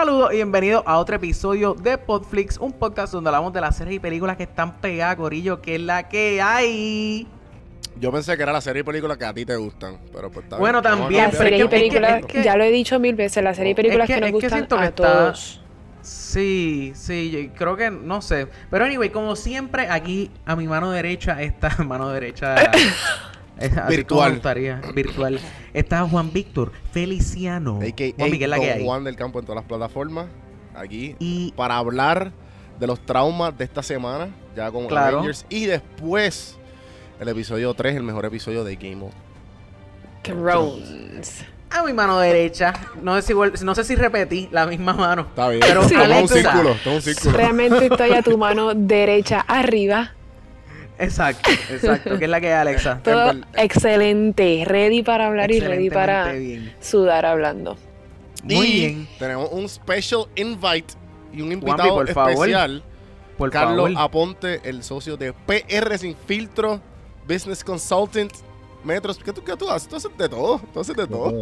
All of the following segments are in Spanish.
Saludos y bienvenidos a otro episodio de Podflix, un podcast donde hablamos de las series y películas que están pegadas, Corillo, que es la que hay. Yo pensé que era la serie y películas que a ti te gustan, pero pues está bien. Bueno, también. Las pero es series y que- es que- películas, es que- ya lo he dicho mil veces, las series y películas Es que, que- nos es que gustan siento que a está- todos. Sí, sí, yo creo que, no sé. Pero anyway, como siempre, aquí a mi mano derecha está, mano derecha... así Virtual. me gustaría, virtual. Está Juan Víctor Feliciano. AKA Juan Miguel, la que hay. Juan del Campo en todas las plataformas. Aquí. Y Para hablar de los traumas de esta semana, ya con Claro. Avengers. Y después, el episodio 3, el mejor episodio de Game of Thrones. a mi mano derecha, no sé si, no sé si repetí la misma mano. Está bien. Pero Sí. Un círculo, un círculo. Realmente estoy a tu mano derecha arriba. Exacto, exacto. ¿Qué es la que hay, Alexa? Todo excelente. Ready para hablar y ready para bien. sudar hablando. Muy y bien. Tenemos un special invite y un Juanpi, invitado por favor. especial. Por Carlos favor. Aponte, el socio de PR Sin Filtro, Business Consultant, Metros. ¿Qué tú, qué tú haces? Tú haces de todo. Tú haces de todo.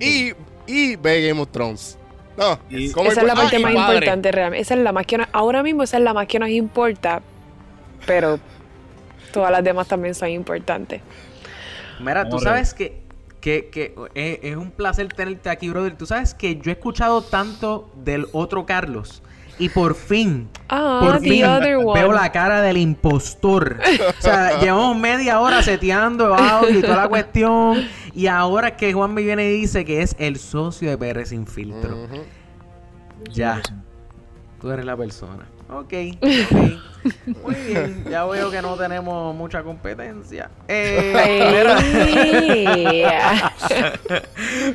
Y, y ve Game of Thrones. No, Y- como Esa es la parte más padre. importante realmente. Esa es la más que nos- ahora mismo esa es la más que nos importa. Pero todas las demás también son importantes. Mira, tú sabes que, que, que es, es un placer tenerte aquí, brother. Tú sabes que yo he escuchado tanto del otro Carlos. Y por fin, Ah, por the fin veo la cara del impostor. O sea, llevamos media hora seteando audio y toda la cuestión. Y ahora es que Juan me viene y dice que es el socio de PR Sin Filtro. Ya. Tú eres la persona. Ok, ok. Muy bien. Ya veo que no tenemos mucha competencia. Eh,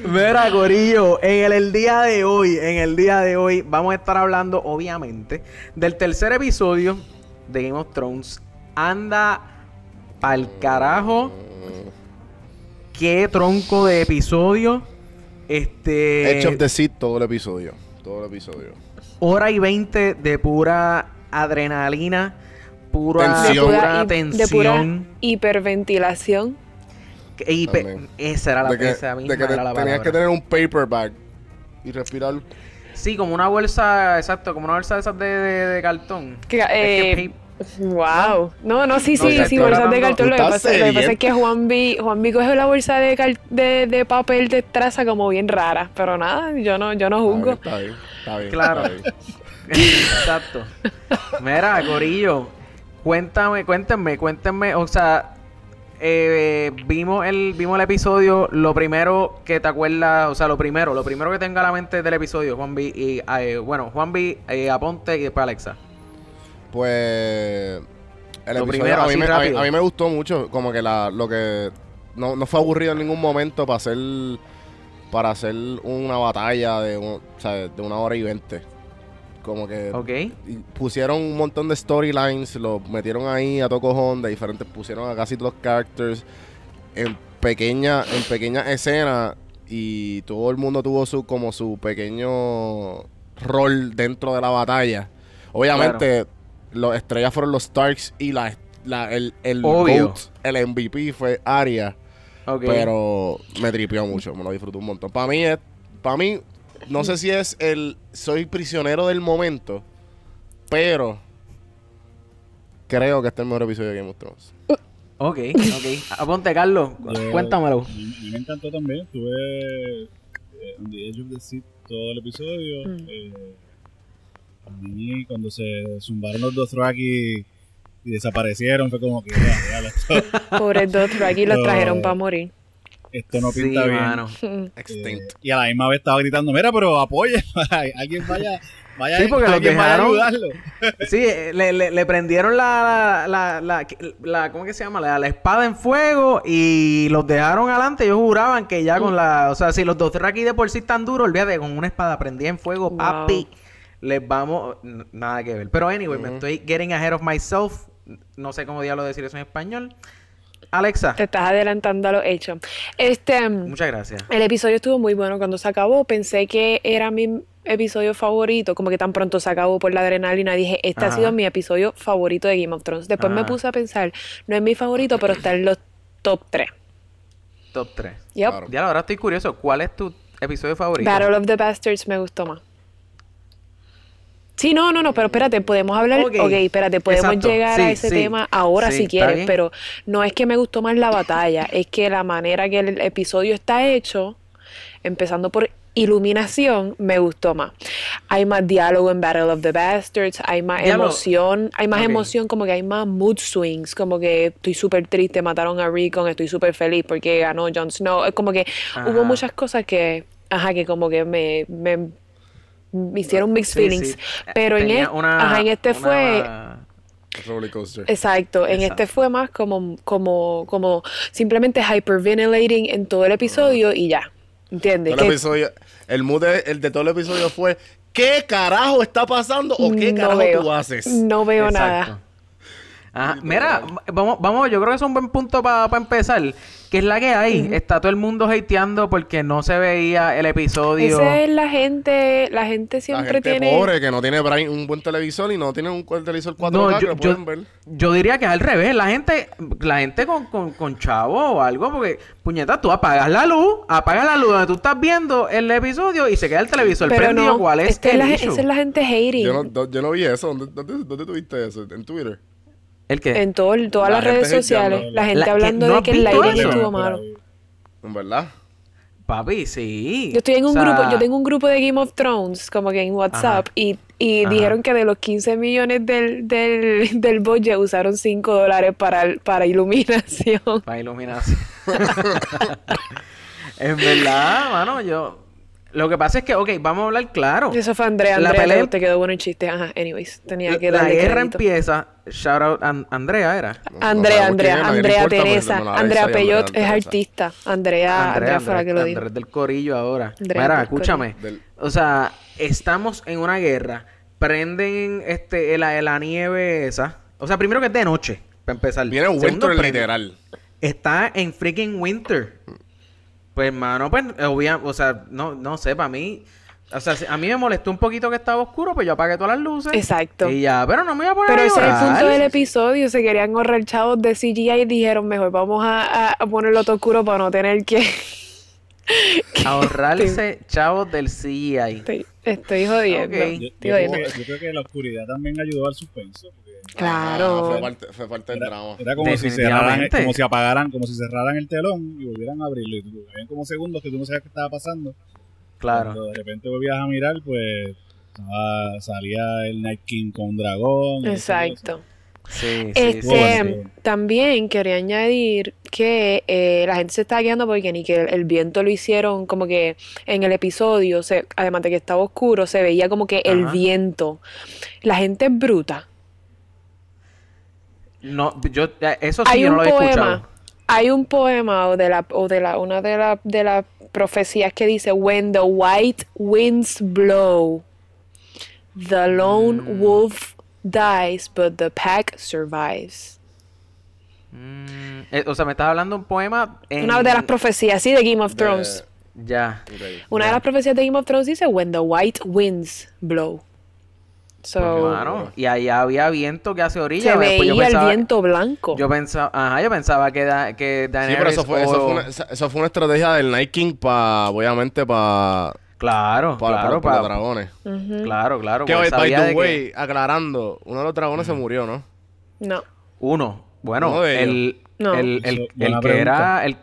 Mira, Corillo, en el, día de hoy, en el día de hoy, vamos a estar hablando, obviamente, del tercer episodio de Game of Thrones. Anda pa'l carajo. Qué tronco de episodio. Este. Edge of the todo el episodio. Todo el episodio. Hora y 20 de pura adrenalina, pura Tensión. pura de pura tensión. hiperventilación. e hiper- También. esa era la de que, esa misma de que era te- la tenías que tener un paperback y respirar. Sí, como una bolsa, exacto, como una bolsa de esas de, de, de cartón. Que, Es que eh, Wow. No, no, sí, No, sí, sí, bolsas de cartón. Lo que, ¿Tú pasa, lo que pasa es que Juan B, Juan B coge la bolsa de, de, de papel de traza como bien rara. Pero nada, yo no, yo no juzgo. Está bien, está bien. Claro. está bien. Exacto. Mira, Corillo, cuéntame, cuéntenme, cuéntenme, o sea, eh, vimos el vimos el episodio, lo primero que te acuerdas, o sea, lo primero, lo primero que tenga a la mente del episodio, Juan B y eh, bueno, Juan B, eh, Aponte y después Alexa. Pues. El Lo episodio primero, a, mí así me, a, mí, rápido. a mí me gustó mucho. Como que la, lo que. No, no fue aburrido en ningún momento para hacer. Para hacer una batalla de, un- una hora y veinte. Como que. Pusieron un montón de storylines, lo metieron ahí a cojón de diferentes, pusieron a casi todos los characters en pequeña, en pequeñas escenas y todo el mundo tuvo su como su pequeño rol dentro de la batalla. Obviamente, los estrellas fueron los Starks y la, la- el, el. GOAT, el MVP fue Arya. Pero me tripió mucho, me lo disfruté un montón. Para mí, es, para mí, no sé si es el soy prisionero del momento, pero creo que este es el mejor episodio de Game of Thrones. Ok, ok. Aponte, Carlos, Yo- cuéntamelo. A mí, a mí me encantó también. Estuve eh, on the edge of the seat todo el episodio. Mm. Eh, a mí, cuando se zumbaron los dos Rocky y desaparecieron, fue como que Pobres dos aquí los trajeron para morir. esto no sí, pinta bien. mano. Eh, y a la misma vez estaba gritando: Mira, pero apoya, alguien vaya, vaya, Sí, porque los alguien vaya a dejaron- ayudarlo. Sí, eh, le, le, le prendieron la, la, la, la- ¿cómo que se llama? La, la espada en fuego y los dejaron adelante. Ellos juraban que ya con la, o sea, si los dos aquí de por sí están duros, olvídate, con una espada prendida en fuego, Wow. papi, les vamos, nada que ver. Pero anyway, me estoy getting ahead of myself. No sé cómo diablo decir eso en español. Alexa, Te estás adelantando a los hechos. Este, muchas gracias. el episodio estuvo muy bueno. Cuando se acabó, pensé que era mi episodio favorito. Como que tan pronto se acabó por la adrenalina, dije, este Ajá. ha sido mi episodio favorito de Game of Thrones. Después me Ajá. puse a pensar, no es mi favorito, pero está en los top 3. Top 3. Yep. Claro. Ya ahora estoy curioso. ¿Cuál es tu episodio favorito? Battle of the Bastards me gustó más. Sí, no, no, no, pero espérate, podemos hablar, Ok, ok, espérate, podemos exacto, llegar sí, a ese sí, tema ahora sí, si quieres, pero no es que me gustó más la batalla, es que la manera que el episodio está hecho, empezando por iluminación, me gustó más. Hay más diálogo en Battle of the Bastards, hay más emoción, hay más emoción, como que hay más mood swings, como que estoy súper triste, mataron a Rickon, estoy súper feliz porque ganó Jon Snow, es como que hubo muchas cosas que, ajá, que como que me, me, me hicieron mixed Sí, feelings, sí. Pero en, tenía e- una- ajá, en este una- fue... Roller coaster. Exacto, en Exacto. este fue más como, como, como simplemente hyperventilating en todo el episodio y ya. ¿Entiendes? El episodio, el mood de, el de todo el episodio fue ¿Qué carajo está pasando o qué no carajo veo, tú haces? No veo Exacto. nada. Ajá. Mira, vamos, vamos, yo creo que es un buen punto para empezar. Que es la que hay. Está todo el mundo hateando porque no se veía el episodio. Esa es la gente, la gente La siempre gente tiene... pobre que no tiene un buen televisor y no tiene un televisor 4K No, que yo, yo, pueden ver. yo diría que es al revés. La gente, la gente con, con, con chavo o algo, porque, puñeta, tú apagas la luz, apagas la luz donde tú estás viendo el episodio y se queda el televisor Pero prendido. no, ¿Cuál es esta es el la, issue? esa es la gente hating. Yo no, yo no vi eso. ¿Dónde, dónde, dónde tuviste eso? ¿En Twitter? ¿El qué? En todo, todas La las redes sociales, la gente La- que hablando no de que el eso. estuvo malo. ¿En verdad? Papi, sí. Yo estoy en un O sea, grupo, yo tengo un grupo de Game of Thrones, como que en WhatsApp, Ajá. y, y Ajá. dijeron que de los 15 millones del, del, del budget usaron 5 dólares para, para iluminación. Para iluminación. en verdad, mano, yo... Lo que pasa es que, ok, vamos a hablar claro. Eso fue Andrea, La Andrea, pelea- te, quedó bueno el chiste. Ajá, anyways, tenía que la darle guerra crédito. empieza. Shout out a Andrea, era. No- Andrea, Andrea, Andrea importa, Teresa, no la Andrea Peyot Andrea es artista. Andrea, Andrea, fue la que lo dijo. Andrés del Corillo ahora. Andrea Mira, escúchame. Del- O sea, estamos en una guerra. Prenden este, la, la nieve esa. O sea, primero que es de noche, para empezar. Viene Winter literal. Está en freaking winter. Pues, hermano, pues, obvia- o sea, no, no sé, para mí... O sea, a mí me molestó un poquito que estaba oscuro, pues yo apagué todas las luces. Exacto. Y ya, pero no me voy a poner Pero a ese es el punto del episodio. Se querían ahorrar chavos de CGI y dijeron, mejor vamos a, ponerlo todo oscuro para no tener que... Ahorrarse chavos del CGI. Estoy, estoy jodiendo. Ok. Yo, yo Estoy creo jodiendo. que, yo creo que la oscuridad también ayudó al suspenso. porque Claro. Ah, fue, parte, fue parte del Era, drama. era como si cerraran, como si apagaran, como si cerraran el telón y volvieran a abrirlo. Y tú- habían como segundos que tú no sabías qué estaba pasando. Claro. Cuando de repente volvías a mirar, pues estaba- salía el Night King con un dragón. Exacto. Sí, sí, Este, sí. También quería añadir que eh, la gente se está guiando porque ni que el, el viento lo hicieron como que en el episodio, se, además de que estaba oscuro, se veía como que el viento. La gente es bruta. No, yo, eso sí hay yo un no lo he poema, escuchado. hay un poema o de la o de la una de la de las profecías que dice when the white winds blow the lone Mm. wolf dies but the pack survives. Mm, eh, o sea, me estás hablando de un poema en... Una de las profecías, sí, de Game of Thrones. Ya. Ok. Una de las profecías de Game of Thrones dice when the white winds blow. So, Claro. Y allá había viento que hace orilla. se pues, veía yo pensaba, el viento blanco. Yo pensaba, ajá, yo pensaba que, da, que Sí, Daenerys pero eso fue, eso, o- fue una, eso fue una estrategia del Night King para, obviamente, para Claro, claro, los pa- dragones. Ujú. claro, claro. Que, pues by the de que- way, aclarando, uno de los dragones se murió, ¿no? No. Uno. Bueno, el, No. el, el, Eso, el buena que era... El,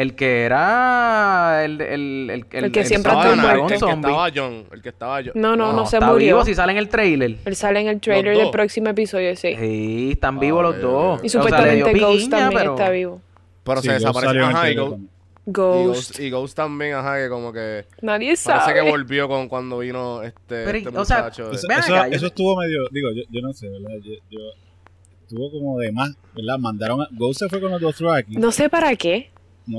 el que era el, el, el, El que siempre Estaba muerto. el que estaba John, el que estaba John. No, no, no, se está murió. vivo si sale en el trailer. Él sale en el trailer del próximo episodio, sí. Sí, están Ah, vivos los ok, dos. Y O sea, le supuestamente Ghost también pero- está vivo. Pero Sí, se desapareció. Ajá, y Ghost, y Ghost. Y Ghost también, ajá, que como que Nadie parece sabe. que volvió con cuando vino este, Pero, este o sea, de- Eso, yo- estuvo medio, digo, yo, yo no sé, ¿verdad? Yo, yo- estuvo como de más, ¿verdad? Mandaron a, Ghost se fue con los dos Dothraki. No sé para qué.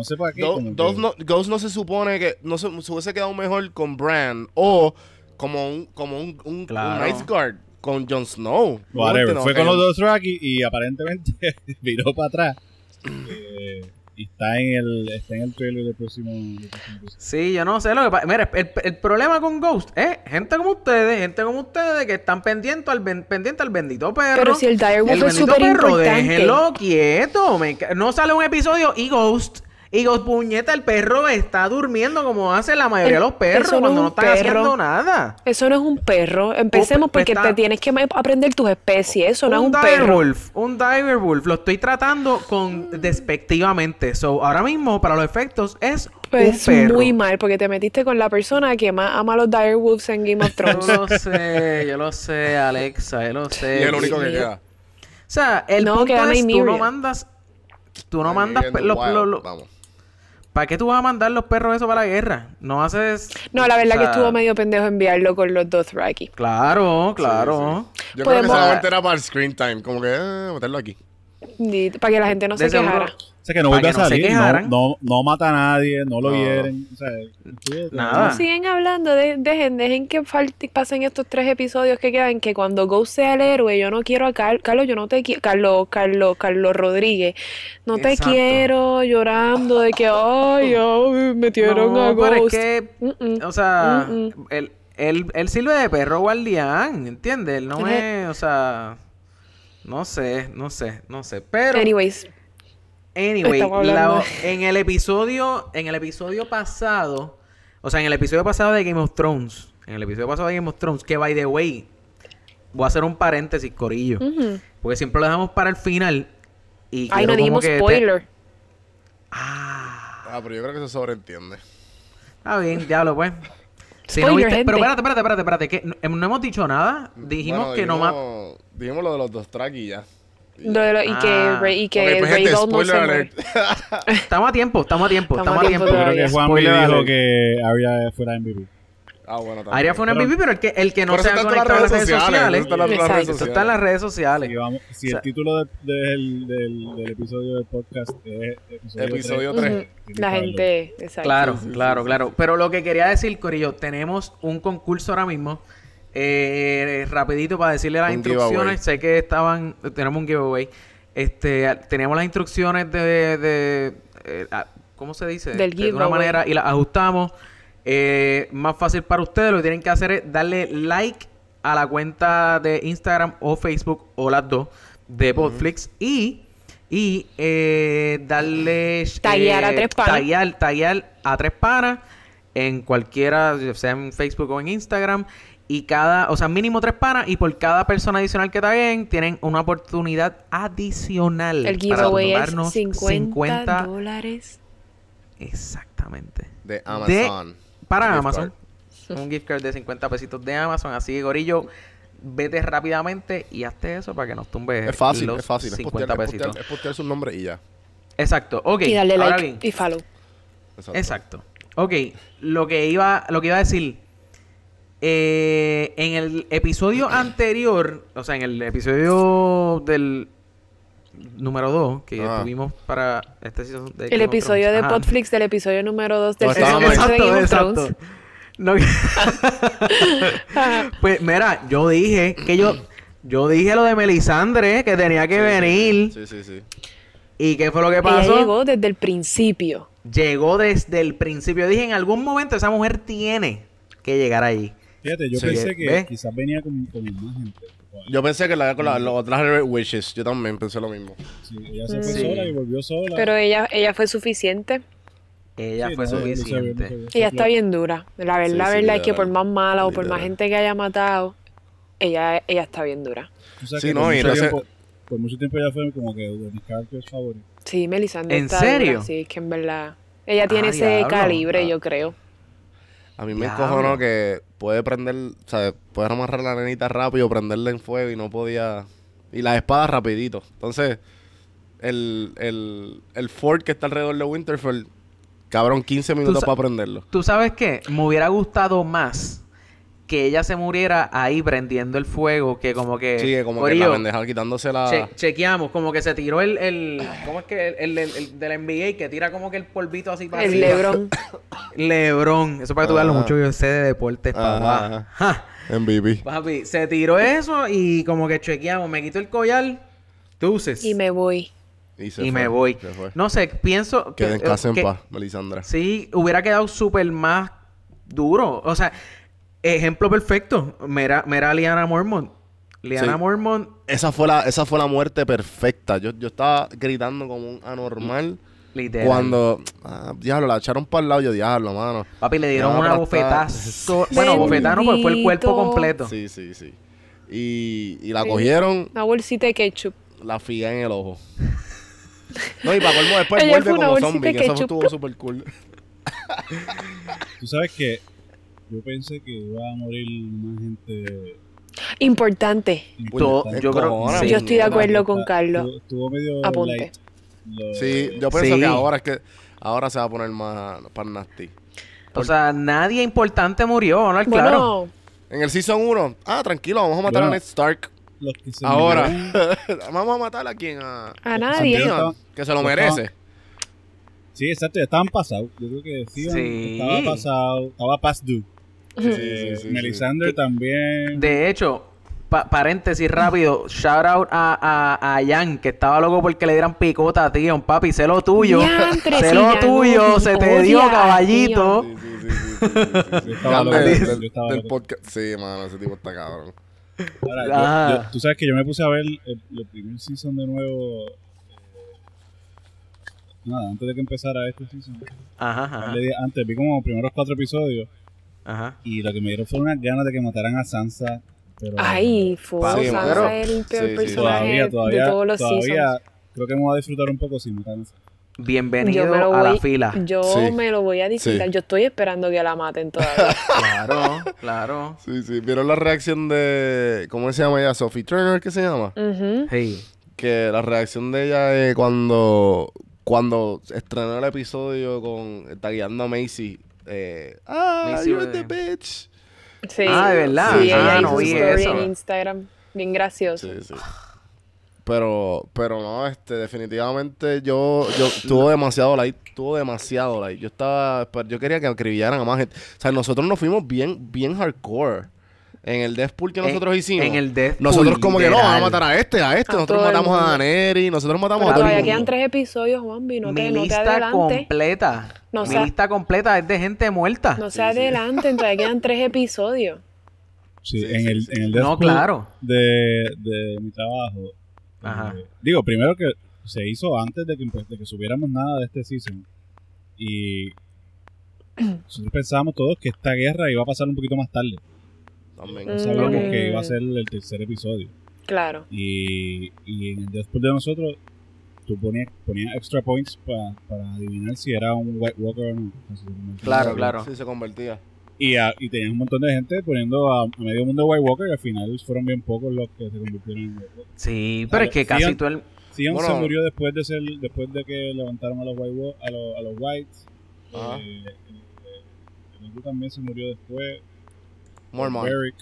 Sé para qué. Do- Ghost, que- no, Ghost no se supone que no se, se hubiese quedado mejor con Bran o como un como un, un, Claro. un Night Guard con Jon Snow. Whatever. No, Fue con los dos Dothraki y aparentemente viró para atrás. Eh, y está en el está en el trailer del próximo, del próximo episodio. Sí, yo no sé lo que pasa. Mira, el, el problema con Ghost es gente como ustedes, gente como ustedes que están pendientes al, ben- pendiente al bendito perro. Pero si el Direwolf el es bendito súper perro, importante. déjenlo quieto. me no sale un episodio y Ghost Y con puñeta, el perro está durmiendo como hace la mayoría de los perros no cuando es no están perro. haciendo nada. Eso no es un perro. Empecemos porque está- te tienes que aprender tus especies. Eso no es un dire perro. wolf, un dire wolf, lo estoy tratando con despectivamente. So, ahora mismo, para los efectos, es Pues un perro. muy mal porque te metiste con la persona que más ama a los direwolves en Game of Yo Thrones. lo sé, yo lo sé, Alexa, yo lo sé. Y es el único que queda. O sea, el No, punto queda es, tú no mandas... Tú no mandas... Vamos. ¿Para qué tú vas a mandar los perros eso para la guerra? No haces... No, la verdad o que estuvo medio pendejo enviarlo con los Dothraki. Claro, claro. Yo creo que Podemos- solamente era para el screen time. Como que, eh, meterlo aquí. Para que la gente no De se seguro- quejara. O sea, que no vuelve a salir, no, no, no mata a nadie, no lo No. hieren. O sea, Nada. No siguen hablando, de- dejen, dejen que falte- pasen estos tres episodios que quedan, que cuando Ghost sea el héroe, yo no quiero a Carlos, Carlos, yo no te quiero, Carlos, Carlos, Carlos Rodríguez, no te Exacto. quiero llorando de que, ay, ay, metieron a No, pero es Ghost. que... O sea, Mm-mm. él, él, él sirve de perro guardián, ¿entiendes? Él no es... O sea... No sé, no sé, no sé. Pero... Anyways, Anyway, la- en el episodio, en el episodio pasado, o sea, en el episodio pasado de Game of Thrones, en el episodio pasado de Game of Thrones, que by the way, voy a hacer un paréntesis, corillo, porque siempre lo dejamos para el final y ay, no como dijimos te- spoiler. Ah, Ah, pero yo creo que se sobreentiende. está bien, diablo, pues. Si no Spoiler, viste- pero espérate, espérate, espérate, espérate, que no, no hemos dicho nada. Dijimos Bueno, que no más. dijimos- Dijimos lo de los dos tracks y ya. Lo de lo- y Ah. que, Rey- y que pues, no se muere. Estamos a tiempo, estamos a tiempo, Estamos a tiempo tiempo. Yo creo todavía. que Juan Spoiler dijo alert. que Arya fuera MVP. ah, bueno, también. Aria fue un Pero- MVP, pero el que, el que no se ha conectado a las redes sociales. eso está en las redes Eso sociales. está en las redes sociales. Si, vamos- si O sea- el título de- del, del, del episodio del podcast es episodio, Episodio tres, tres. Ujú. tiene que La saberlo. gente, exacto. Claro, Sí, sí, claro, sí, claro. Pero lo que quería decir, Corillo, tenemos un concurso ahora mismo. Eh, rapidito para decirle las Un instrucciones. giveaway. Sé que estaban, tenemos un giveaway. Este, teníamos las instrucciones de, de, eh, ¿cómo se dice? Del De una giveaway. manera y las ajustamos. Eh, más fácil para ustedes, lo que tienen que hacer es darle like a la cuenta de Instagram o Facebook o las dos de Podflix y y eh, darle Taguear a eh, tres panas. taguear a tres panas en cualquiera, sea en Facebook o en Instagram. Y cada, o sea, mínimo tres panas. Y por cada persona adicional que taguen, tienen una oportunidad adicional. El para giveaway es tumbarnos 50, dólares. Exactamente. De Amazon. Para Gift Amazon. Un gift card de 50 pesitos de Amazon. Así que, Gorillo, vete rápidamente y hazte eso para que nos tumbe Es fácil, los es fácil. Es 50 postear, es, pesitos. postear, es postear su nombre y ya. Exacto. Ok. Y ahora like bien. y follow. Exacto. Exacto. Ok, lo que iba, lo que iba a decir. Eh, en el episodio anterior, o sea, en el episodio del número 2 que Ah. tuvimos para este season de El episodio Thrones. de Ajá. Podflix del episodio número 2 del No, season estábamos- 8 de Game of Thrones. No, pues mira, yo dije que yo yo dije lo de Melisandre que tenía que Sí, venir Sí, sí, sí. y qué fue lo que Ella pasó. llegó desde el principio. Llegó desde el principio. Dije, en algún momento esa mujer tiene que llegar ahí. Fíjate, yo Sí. pensé que ¿Ves? quizás venía con, con más gente. Yo pensé que la con la, las otras Red Wishes. Yo también pensé lo mismo. Sí, ella se fue Sí. sola y volvió sola. Pero ella, ella fue suficiente. Ella Sí, fue no, no ve, no suficiente. se ve. Ella está bien dura. La verdad, Sí, la verdad es que por más mala o por más gente que haya matado, ella, ella está bien dura. Tú sabes Sí, no, por y mucho no sé- tiempo, por mucho tiempo ella fue como que de mis characters favoritos. Sí, Melisandre ¿En está serio? dura. Sí, es que en verdad. Ella tiene Ah, ese diablo. calibre, Ah. yo creo. A mí me encojonó que puede prender, o sea, puede amarrar la nenita rápido, prenderla en fuego y no podía. Y la espada rapidito. Entonces, el, el, el fort que está alrededor de Winterfell, cabrón, 15 minutos para prenderlo. ¿Tú sabes qué? Me hubiera gustado más que ella se muriera ahí prendiendo el fuego que como que... Sí, que como que la pendeja quitándose la. che- chequeamos, como que se tiró el... el ¿Cómo es que? El, el, el del NBA que tira como que el polvito así para El arriba. Lebron. Lebrón. Eso para que tú veas lo Ajá. mucho que yo sé de deportes, papá. ajá. Ja. MVP. Papi, se tiró eso y como que chequeamos. Me quito el collar, deuces. Y me voy. Y, se y fue, me voy. se fue. No sé, pienso Queda en casa en que- paz, Melisandra. Sí, hubiera quedado súper más duro. O sea, ejemplo perfecto. Mira, mira a Liana Mormont. Liana Sí. Mormont, Esa fue la, esa fue la muerte perfecta. Yo, yo estaba gritando como un anormal Literal. Cuando, ah, diablo, la echaron para el lado, yo, diablo, mano. Papi, le dieron una bofetazo. Bueno, bofetá no, pues fue el cuerpo completo. Sí, sí, sí. Y, y la Sí. cogieron, Una bolsita de ketchup. la figa en el ojo. No, y para colmo después Ella vuelve como zombie, que eso estuvo súper cool. Tú sabes que yo pensé que iba a morir más gente. Importante. Importante. yo creo- sí. Yo estoy de acuerdo con Carlos. Estuvo, medio Apunte. light. Lo- Sí, yo pienso Sí. que ahora es que ahora se va a poner más, más nasty. O sea, nadie importante murió, ¿no? Claro. Bueno, En el Season 1, ah, tranquilo, vamos a matar Bueno. a Ned Stark. Los que se Ahora, vamos a matar a quien a, a nadie. Que se lo merece. Sí, exacto, ya estaban pasados. Yo creo que Theon Sí. estaba pasado, estaba past due. Sí, sí, sí, Melisandre sí. también. De hecho, pa- paréntesis rápido, shout out a, a, a Jan, que estaba loco porque le dieran picota a Tion, papi, sé lo tuyo. Sé lo tuyo, se te odia dio caballito. Sí, mano, ese tipo está cabrón. Ahora, yo- yo- tú sabes que yo me puse a ver el, el primer season de nuevo. eh, nada, antes de que empezara este season. Ajá, ajá. Antes vi como los primeros cuatro episodios. Ajá. Y lo que me dieron fue unas ganas de que mataran a Sansa. Pero Ay, fue Sí, Sansa pero- es el peor sí, personaje todavía, todavía, de todos los todavía seasons. creo que me voy a disfrutar un poco si matan a Sansa. Bienvenido a la fila. yo Sí. me lo voy a disfrutar. Sí. Yo estoy esperando que la maten todavía. Claro, claro. Sí, sí. ¿Vieron la reacción de. ¿Cómo se llama ella? Sophie Turner, ¿qué se llama? Eh, Sí. Que la reacción de ella es cuando. Cuando estrenó el episodio con. Tagueando a Macy. Eh, ah, you're the bitch. Sí. Ah, ¿de verdad? Sí, ella Ah, hizo no vi story eso. en Instagram. Bien gracioso. Sí, sí. Pero, pero no, este, definitivamente yo, yo tuvo demasiado like, tuvo demasiado like. Yo estaba, esper- yo quería que acribillaran a más gente. O sea, nosotros nos fuimos bien, bien hardcore. En el Deathpool que En- nosotros hicimos. en el Deathpool, Nosotros como que no, vamos a matar a este, a este. A nosotros el matamos a. Daenerys, nosotros matamos Pero a todo el todavía mundo. quedan tres episodios, Juanvi. No Mi te, no te lista adelante. completa. No Mi sea- lista completa es de gente muerta. No se adelanten, todavía quedan tres episodios. Sí, en, el, en el No, Deathpool claro. de, de mi trabajo. Ajá. eh, digo, primero que se hizo antes de que, empe- de que subiéramos nada de este season. Y nosotros pensábamos todos que esta guerra iba a pasar un poquito más tarde. También. Sabíamos Ok. que iba a ser el tercer episodio. Claro. Y, y en el Deathpool de nosotros, tú ponías, ponías extra points pa- para adivinar si era un White Walker o no. Si Claro, claro. Sí, se convertía. Y, a- y tenías un montón de gente poniendo a, a medio mundo White Walker y al final fueron bien pocos los que se convirtieron en White Walker. Sí, pero es que casi an- todo el... Bueno. se murió después de ser, después de que levantaron a los White a, los, a los Whites. Ajá. Eh, eh, el otro también se murió después. Mormon. Beric.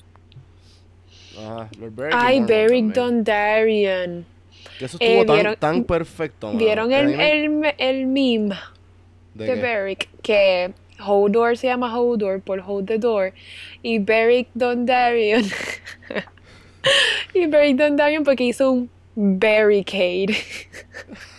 Ajá. Lord Beric y Ay, Beric. Dondarrion. Que eso Eh, estuvo tan, ¿vieron- tan perfecto, mano. ¿Vieron el, el, el meme ¿De de? Beric? Que Hodor se llama Hodor por Hold the Door. Y Beric Dondarrion. y Beric Dondarrion porque hizo un barricade.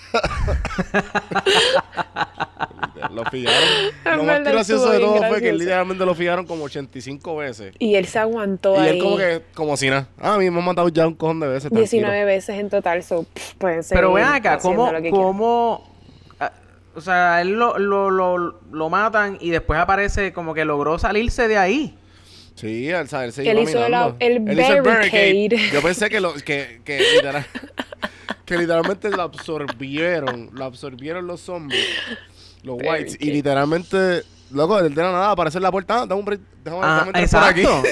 Lo pillaron. Lo más gracioso de todo fue que gracioso. literalmente lo pillaron como 85 veces. Y él se aguantó Y ahí él como que, como si nada. Ah, a mí me han matado ya un cojón de veces. 19 veces en total. So, pff, pueden seguir Pero ven acá, ¿cómo, cómo, ah, o sea, él lo, lo, lo, lo matan y después aparece como que logró salirse de ahí. Sí, él, sabe, él se Él iba hizo el- el Él hizo barricade. Yo pensé que, lo, que, que, literal- que literalmente lo absorbieron. Lo absorbieron los zombies. Los whites. Y literalmente... Loco, de la nada aparece en la puerta. Ah, dame un break, déjame, Ah, déjame entrar por aquí. exacto.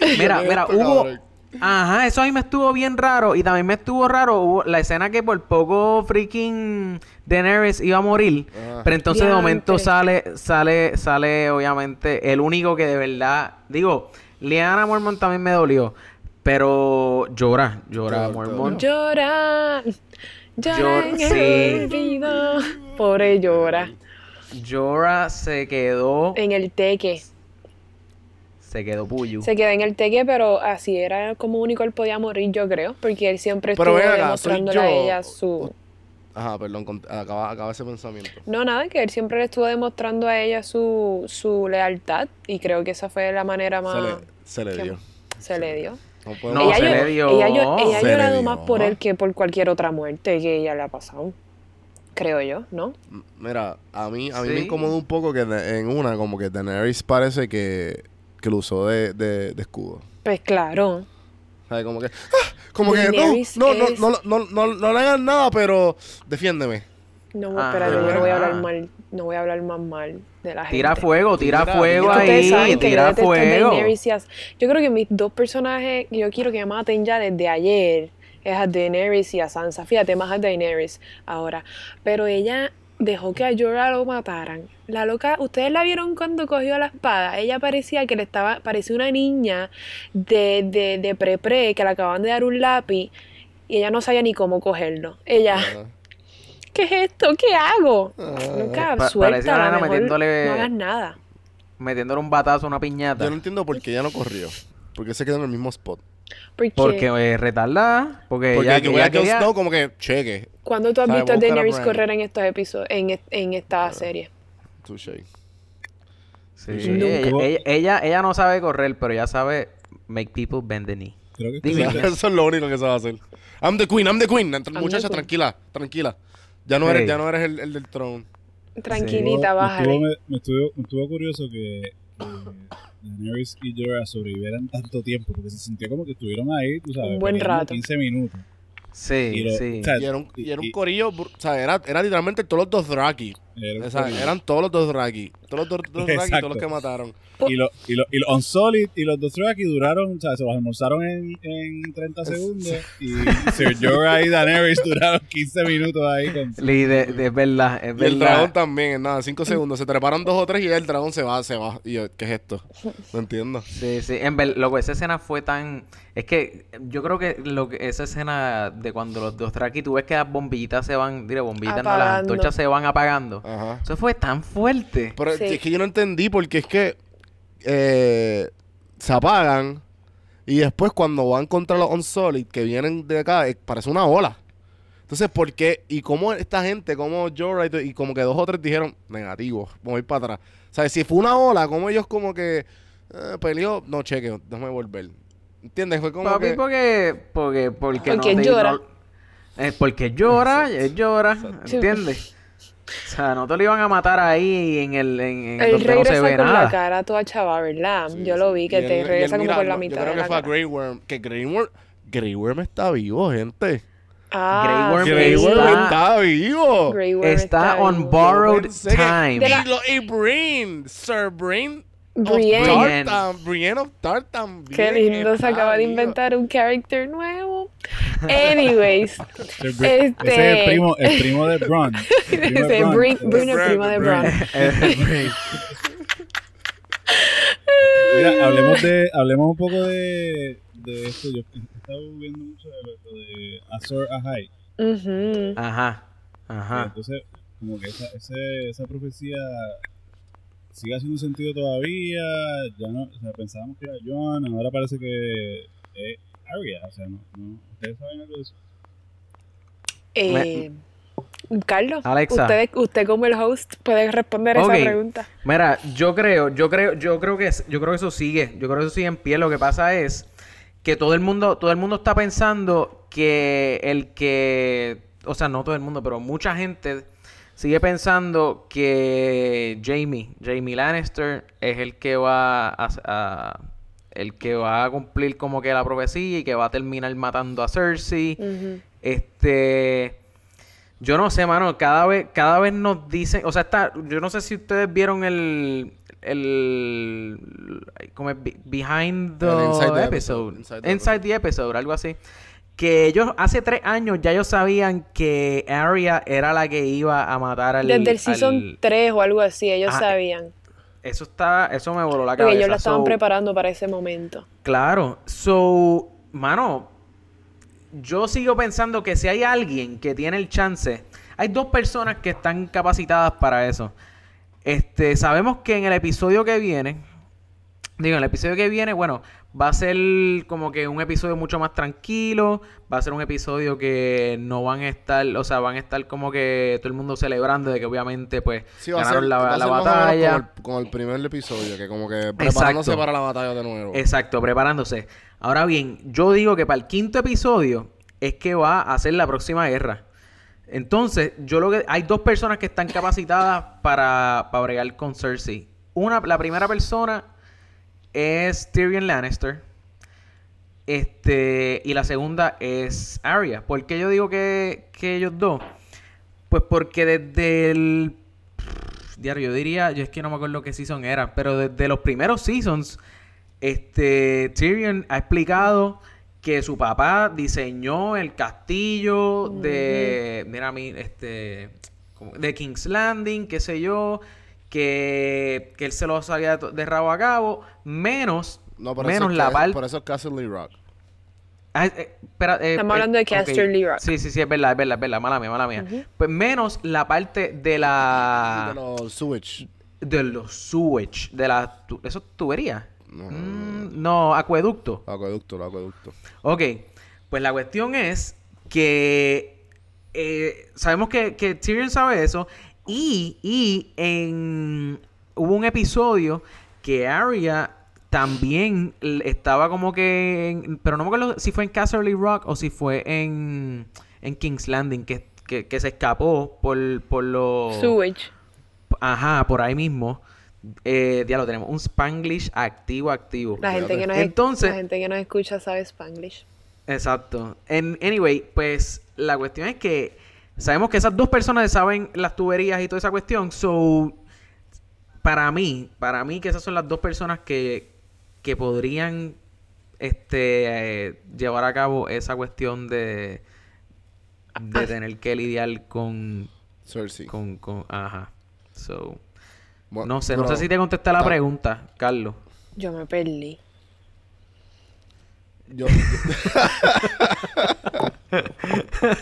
mira, mira, Esto, hubo... cabrón. Ajá, eso a mí me estuvo bien raro. Y también me estuvo raro hubo la escena que por poco freaking Daenerys iba a morir. Pero entonces de momento sale, sale, sale obviamente el único que de verdad... Digo, Liana Mormon también me dolió. Pero llora, llora Llora, Mormon. Llora. Llora Llora, en sí. el olvido. Pobre llora. Llora se quedó... En el teque. Se quedó puyu. Se quedó en el teque, pero así era como único él podía morir, yo creo. Porque él siempre Pero estuvo acá, demostrándole a ella su. Ajá, perdón. Acaba, acaba ese pensamiento. No, nada, que él siempre le estuvo demostrando a ella su, su lealtad. Y creo que esa fue la manera más. Se le, se le que dio. se le dio. No podemos No, ella, se le dio. ella, ella ha Se le llorado dio. más por él que por cualquier otra muerte que ella le ha pasado. creo yo, ¿no? Mira, a mí, a mí Sí. me incomodó un poco que en una, como que Daenerys parece que, que lo usó de, de, de escudo. Pues claro. ¿Sabes? Como que, ¡ah! como que, Daenerys no, no, es- no, no, no, no, no le hagan nada, pero defiéndeme. No, Ah, espérate, yo no voy a hablar mal, no voy a hablar más mal de la gente. Tira fuego, tira Tira, fuego ahí, saben que tira fuego. Daenerys Yo creo que mis dos personajes que yo quiero que me maten ya desde ayer es a Daenerys y a Sansa. Fíjate, más a Daenerys ahora. Pero ella dejó que a Jorah lo mataran. La loca, ¿ustedes la vieron cuando cogió la espada? Ella parecía que le estaba, parecía una niña de, de, de pre-pre que le acaban de dar un lápiz y ella no sabía ni cómo cogerlo. Ella. ¿Qué es esto? ¿Qué hago? Nunca, Pa- suelta, no hagas nada. Metiéndole un batazo a una piñata. Yo no entiendo por qué ella no corrió. Porque se quedó en el mismo spot. Porque, Porque eh, retarda, porque, Porque ella, que ella Jon quería- como que cheque. cuando tú has ¿Sabe? visto a Daenerys correr en estos episodios, en, en esta serie. Touché. Sí, Sí. ella, ella, ella, ella no sabe correr, pero ella sabe make people bend the knee. Creo que Dime. esto- Eso es lo único que se va a hacer. I'm the queen, I'm the queen. Muchacha, queen. tranquila, tranquila. Ya no eres, ya no eres el, el del trono. Tranquilita, estuvo, me, me estuvo, me estuvo curioso que eh, Daenerys y Jorah sobrevivieran tanto tiempo, porque se sintió como que estuvieron ahí, tú sabes, Un buen rato. 15 minutos. Sí, Y lo- sí. o sea, Y era un, y era un y- corillo, o sea, era, era literalmente todos los dos Draki. era O sea, eran todos los dos Draki. Todos los dos, Draki, todos los que mataron. Y los y lo, y los Unsolid y los Dothraki duraron, o sea, se los almorzaron en, en 30 segundos. Y Sir Jorah y Daenerys duraron 15 minutos ahí con... Lee, de, de- es verdad, es Y el verdad. dragón también, en nada, cinco segundos. Se treparon dos o tres y ya el dragón se va, se va. Y yo, ¿qué es esto? No entiendo. Sí, sí, en ver, lo que esa escena fue tan... Es que yo creo que lo que esa escena de cuando los dos Traki, tú ves que las bombillitas se van, diré, bombillitas no, las antorchas se van apagando. Ajá. Eso fue tan fuerte. Pero Sí. es que yo no entendí porque es que eh, se apagan y después cuando van contra los Unsolid que vienen de acá, eh, parece una ola. Entonces, ¿por qué? ¿Y cómo esta gente, como Jorah y, como que dos o tres dijeron, negativo, vamos a ir para atrás? O sea, si fue una ola, como ellos como que eh, peleó, no cheque, déjame volver. ¿Entiendes? Fue como Papi, que... porque, porque, porque, Porque no te- llora. no- eh, porque llora, él llora. ¿entiendes? O sea, no te lo iban a matar ahí en el en, en Él donde no se regresa ve con nada. la cara toda chava, ¿verdad? Sí, Yo sí. lo vi, que te él regresa como por la mirando. mitad Yo creo de que la fue a. Grey Worm. Que Grey Worm... Grey Worm está vivo, gente. Ah, Grey Worm. Grey está- Worm está vivo. Grey Worm Está on vivo. borrowed time. Y, lo, y Brain, Sir Brain Brienne. Tartan, Brienne of Tartan. Qué lindo, se acaba de inventar un character nuevo. Anyways, Ese es el Este- primo, el primo de Bron. El primo de. Brin- el primo de. Bron. Mira, hablemos de, hablemos un poco de, de esto. Yo he estado viendo mucho de lo de Azor Ahai. Ujú. Ajá, ajá. Entonces, como que esa, ese- esa profecía sigue haciendo sentido todavía. Ya no, o sea, pensábamos que era John, ahora parece que es Arya. O sea, no, no, ¿ustedes saben algo de eso? Eh, Carlos, Alexa. usted, usted como el host puede responder Ok. esa pregunta. Mira, yo creo, yo creo, yo creo que yo creo que eso sigue, yo creo que eso sigue en pie. Lo que pasa es que todo el mundo, todo el mundo está pensando que el que, o sea, no todo el mundo, pero mucha gente sigue pensando que Jamie, Jamie Lannister es el que va a, a- el que va a cumplir como que la profecía y que va a terminar matando a Cersei. Este. Yo no sé, mano. Cada vez, cada vez nos dicen. O sea, está. Yo no sé si ustedes vieron el. El. ¿Cómo es? Be- Behind the the episode. episode, Inside the Inside the episode, algo así. Que ellos hace tres años ya ellos sabían que Arya era la que iba a matar al. Desde el season al- 3 o algo así, ellos Ah, sabían. Eso está. Eso me voló la Porque cabeza. ellos la estaban So, preparando para ese momento. Claro. So, mano, yo sigo pensando que si hay alguien que tiene el chance, hay dos personas que están capacitadas para eso. Este, sabemos que en el episodio que viene, digo, en el episodio que viene, bueno, va a ser como que un episodio mucho más tranquilo, va a ser un episodio que no van a estar, o sea, van a estar como que todo el mundo celebrando de que obviamente pues Sí, va a ganaron ser, la, va la batalla. Como el, como el primer episodio, que como que preparándose Exacto. para la batalla de nuevo. Exacto, preparándose. Ahora bien, yo digo que para el quinto episodio es que va a ser la próxima guerra. Entonces, yo lo que hay dos personas que están capacitadas para, para bregar con Cersei. Una, la primera persona es Tyrion Lannister. Este, y la segunda es Arya. ¿Por qué yo digo que, que ellos dos? Pues porque desde el diario, yo diría, yo es que no me acuerdo qué season era, pero desde los primeros seasons, este Tyrion ha explicado que su papá diseñó el castillo de, mira a mí, este, de King's Landing, qué sé yo, que, que él se lo sabía de, de rabo a cabo, menos, No, por menos la parte... Por eso es Castle Rock. Ah, eh, espera, eh, Estamos eh, hablando de ok. Casterly Rock. Sí, sí, sí, es verdad, es verdad, es verdad. Mala mía, mala mía. Pues menos la parte de la... De los sewage. De los sewage. De la... tu- ¿Eso es tubería? No, Mm, no, acueducto. Los acueductos. Ok, pues la cuestión es que eh, sabemos que, que Tyrion sabe eso y, y en hubo un episodio que Arya también estaba como que, en- pero no me acuerdo si fue en Casterly Rock o si fue en, en King's Landing que, que, que se escapó por, por los... Sewage. Ajá, por ahí mismo. Eh, ya lo tenemos, un Spanglish activo, activo. La gente, que nos, Entonces, la gente que nos escucha sabe Spanglish. Exacto. En, anyway, pues la cuestión es que sabemos que esas dos personas saben las tuberías y toda esa cuestión. So, para mí, para mí que esas son las dos personas que, que podrían este eh, llevar a cabo esa cuestión de, de Ah. tener que lidiar con, Cersei. con, con ajá. So, Bueno, no sé, no sé si te contesté la pregunta, Carlos. Yo me perdí. Yo,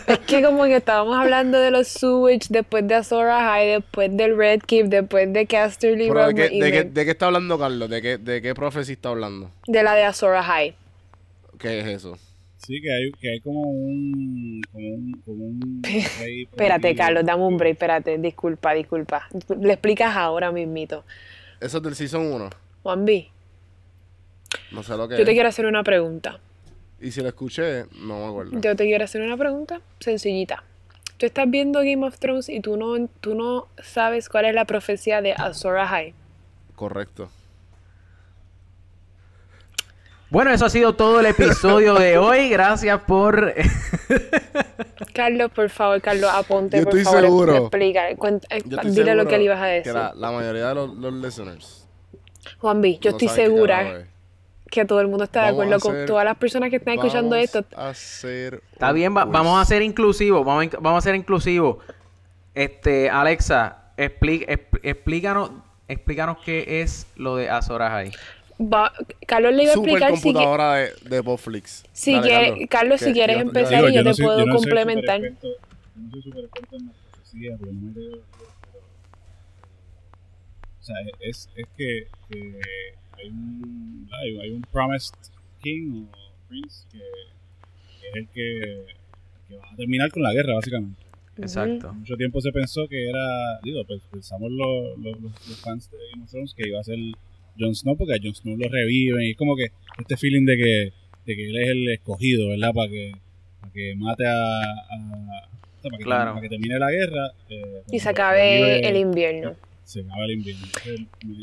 Es que como que estábamos hablando de los sewage, después de Azor High, después del Red Keep, después de Casterly pero ¿de, qué, de, qué, me- de qué está hablando Carlos? ¿De qué, ¿De qué profecía está hablando? de la de Azor High. ¿Qué es eso? Sí, que hay, que hay como un. Como un. Como un rey Espérate. Carlos, dame un break, espérate, disculpa, disculpa. Le explicas ahora mismito. Eso es del Season 1. Juan B, No sé lo que yo te quiero hacer una pregunta. Y si lo escuché, no me acuerdo. Yo te quiero hacer una pregunta sencillita. Tú estás viendo Game of Thrones y tú no, tú no sabes cuál es la profecía de Azor High. Correcto. Bueno, eso ha sido todo el episodio de hoy. Gracias por Carlos, por favor, Carlos, aponte, Yo por estoy favor, seguro. explica, cuenta- Yo estoy dile lo seguro que le ibas a decir. Que la, la mayoría de los, los listeners. Juan B, yo no estoy segura. Que todo el mundo está de acuerdo con todas las personas que están escuchando esto. a hacer Está bien, va- vamos a ser inclusivos. Vamos a, inc- vamos a ser inclusivos. Este, Alexa, exp- explícanos, explícanos qué es lo de Azor Ahai. Va- Carlos le iba a Super explicar si, que- computadora de, de si Dale, quiere- Carlos, si que- quieres yo- yo- empezar Digo, y yo te soy- puedo no soy complementar. yo no soy súper experto en la profecía, porque no me leo pero. O sea, es, es que, que hay, un, hay, hay un Promised King o Prince que, que es el que, que va a terminar con la guerra, básicamente. Exacto. Mucho tiempo se pensó que era, digo, pues pensamos los, los, los- los fans de Game of Thrones que iba a ser Jon Snow, porque a Jon Snow lo reviven y es como que este feeling de que, de que él es el escogido, ¿verdad? Para que, para que mate a... para, que, Claro. para que termine la guerra. eh, Y se acabe el invierno. Se acaba el invierno.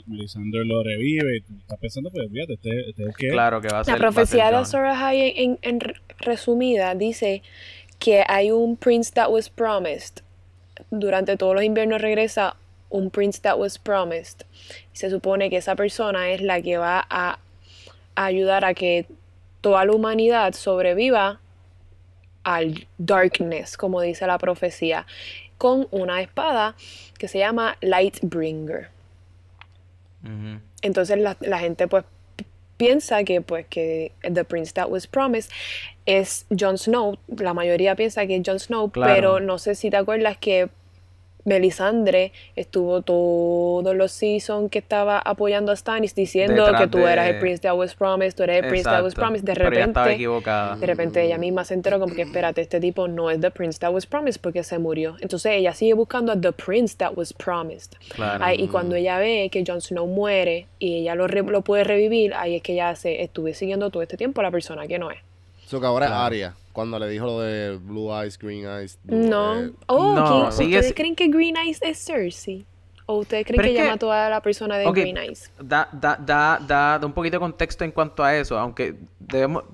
Melisandre lo revive y tú estás pensando, pues fíjate, este, este es que... Claro que va a ser. La profecía de. Azor Ahai, en, en re- resumida, dice que hay un prince that was promised. Durante todos los inviernos regresa un prince that was promised. Y se supone que esa persona es la que va a, a ayudar a que toda la humanidad sobreviva al darkness, como dice la profecía, con una espada que se llama Lightbringer. Entonces la, la gente pues piensa que pues que The Prince That Was Promised es Jon Snow. La mayoría piensa que es Jon Snow, Claro. pero no sé si te acuerdas que Melisandre estuvo todos los seasons que estaba apoyando a Stannis diciendo Detrás que tú de- eras el Prince That Was Promised, tú eres el Prince That Was. Promised. De repente, de repente ella misma se enteró como que espérate, este tipo no es The Prince That Was Promised porque se murió. Entonces ella sigue buscando a The Prince That Was Promised. Claro. Y cuando ella ve que Jon Snow muere y ella lo, re- lo puede revivir, ahí es que ella hace, estuve siguiendo todo este tiempo a la persona que no es. So que ahora Claro. es Aria. Cuando le dijo lo de Blue Eyes, Green Eyes. blue- No. eh, Oh, No, ¿quién- sigue ¿ustedes creen que Green Eyes es Cersei? ¿O ustedes creen Pero que es ella que- mató a la persona de Ok. Green Eyes? Da, da, da, da, da un poquito de contexto en cuanto a eso, aunque debemos,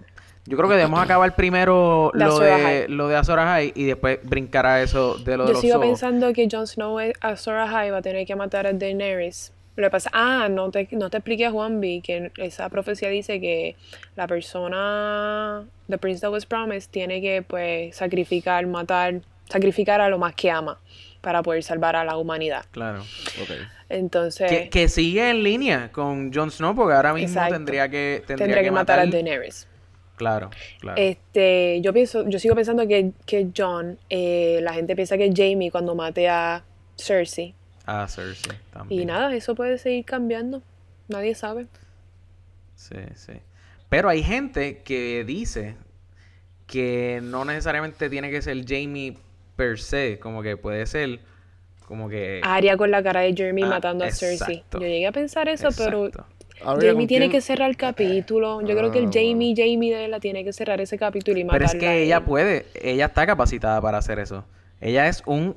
yo creo que debemos acabar primero De lo Azor de, Ahai. lo de Azor Ahai y después brincar a eso de lo de Yo los sigo ojos. pensando que Jon Snow es- a Sora High va a tener que matar a Daenerys. Lo que pasa, ah, no te, no te expliqué a Juanvi que esa profecía dice que la persona, the prince that was promised, tiene que pues sacrificar, matar, sacrificar a lo más que ama para poder salvar a la humanidad. Claro. ok. Entonces, Que, que sigue en línea con Jon Snow porque ahora mismo Exacto. tendría que tendría, tendría que matar a Daenerys. Claro, claro. Este, yo pienso, yo sigo pensando que, que John, eh, la gente piensa que Jamie cuando mate a Cersei. A Cersei también. Y nada, eso puede seguir cambiando. Nadie sabe. Sí, sí. Pero hay gente que dice que no necesariamente tiene que ser Jamie per se, como que puede ser como que Arya con la cara de Jeremy Ah, matando a Cersei. exacto. Yo llegué a pensar eso, pero. Aria, Jamie ¿con tiene quién? que cerrar el capítulo. Yo creo que el Ah, Jamie, Jamie de la tiene que cerrar ese capítulo y Pero matarla. es que ella puede, ella está capacitada para hacer eso. Ella es un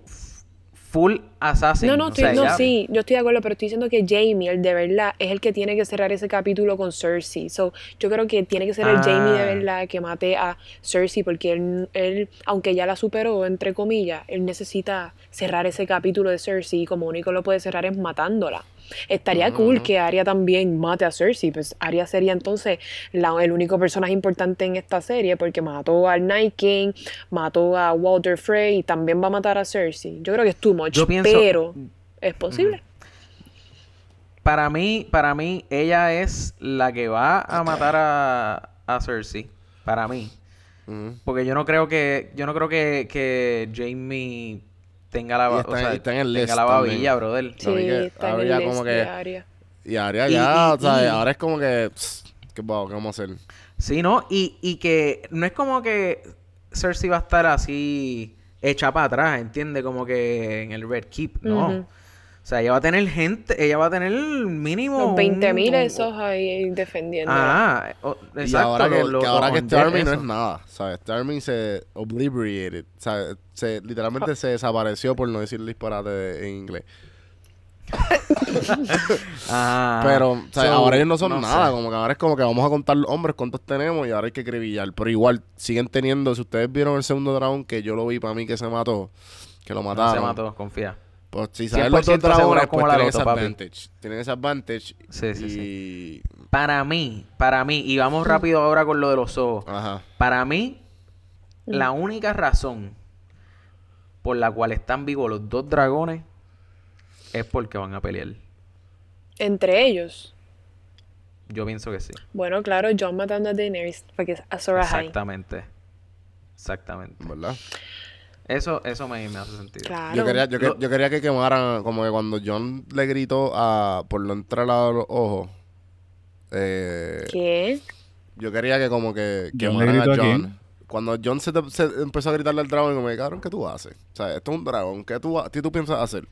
full assassin. No, no, o estoy- sea, no, sí, yo estoy de acuerdo, pero estoy diciendo que Jamie, el de verdad, es el que tiene que cerrar ese capítulo con Cersei. So, yo creo que tiene que ser el Ah. Jamie de verdad que mate a Cersei, porque él, él, aunque ya la superó, entre comillas, él necesita cerrar ese capítulo de Cersei y como único lo puede cerrar es matándola. Estaría cool que Arya también mate a Cersei, pues Arya sería entonces la- el único personaje importante en esta serie porque mató al Night King, mató a Walter Frey y también va a matar a Cersei. Yo creo que es too much, Yo pienso- pero es posible. Para mí, para mí, ella es la que va a matar a, a Cersei. Para mí. Porque yo no creo que, yo no creo que, que Jamie tenga la, Y o está- sea, está en el tenga la babilla, brother. Sí, y que está en ahora el ya list como que-. Y Aria Y- ya, y- o sea, y- ahora es como que... pss, ¿Qué, va- qué vamos a hacer? Sí, ¿no? Y, y que no es como que Cersei va a estar así hecha para atrás, ¿entiendes? Como que en el Red Keep, no. Ujú. O sea, ella va a tener gente, ella va a tener mínimo... Los 20.000 un- esos ahí defendiendo. Ah, o- exacto. y ahora que, lo- que ahora que undead, Starmie no es nada, ¿sabes? Starmie se obliterated, ¿sabes? Se, literalmente se desapareció por no decir disparate de- en inglés. Ah, Pero, ¿sabes? so, ahora ellos no son no nada, sé. como que ahora es como que vamos a contar los hombres cuántos tenemos y ahora hay que acribillar. Pero igual, siguen teniendo, si ustedes vieron el segundo dragón que yo lo vi para mí que se mató, que lo No mataron. se mató, confía. Pues si saben los 100% dos dragones, pues como la tienen ese advantage. Tienen ese advantage. Sí, sí, y... Para mí, para mí, y vamos rápido ahora con lo de los ojos. Ajá. Para mí, la única razón por la cual están vivos los dos dragones es porque van a pelear. Entre ellos. Yo pienso que sí. Bueno, claro, John matando a Daenerys, porque es Azor Ahai. Exactamente. Exactamente. ¿Verdad? Eso, eso me, me hace sentido. Claro. Yo quería, yo, que- Lo- yo quería que quemaran, como que cuando John le gritó a por no entrar a los ojos, eh, ¿Qué? yo quería que como que quemaran a John. Cuando John se, te- se empezó a gritarle al dragón, como, cabrón, ¿qué tú haces? O sea, esto es un dragón, ¿qué tú, qué tú piensas hacer?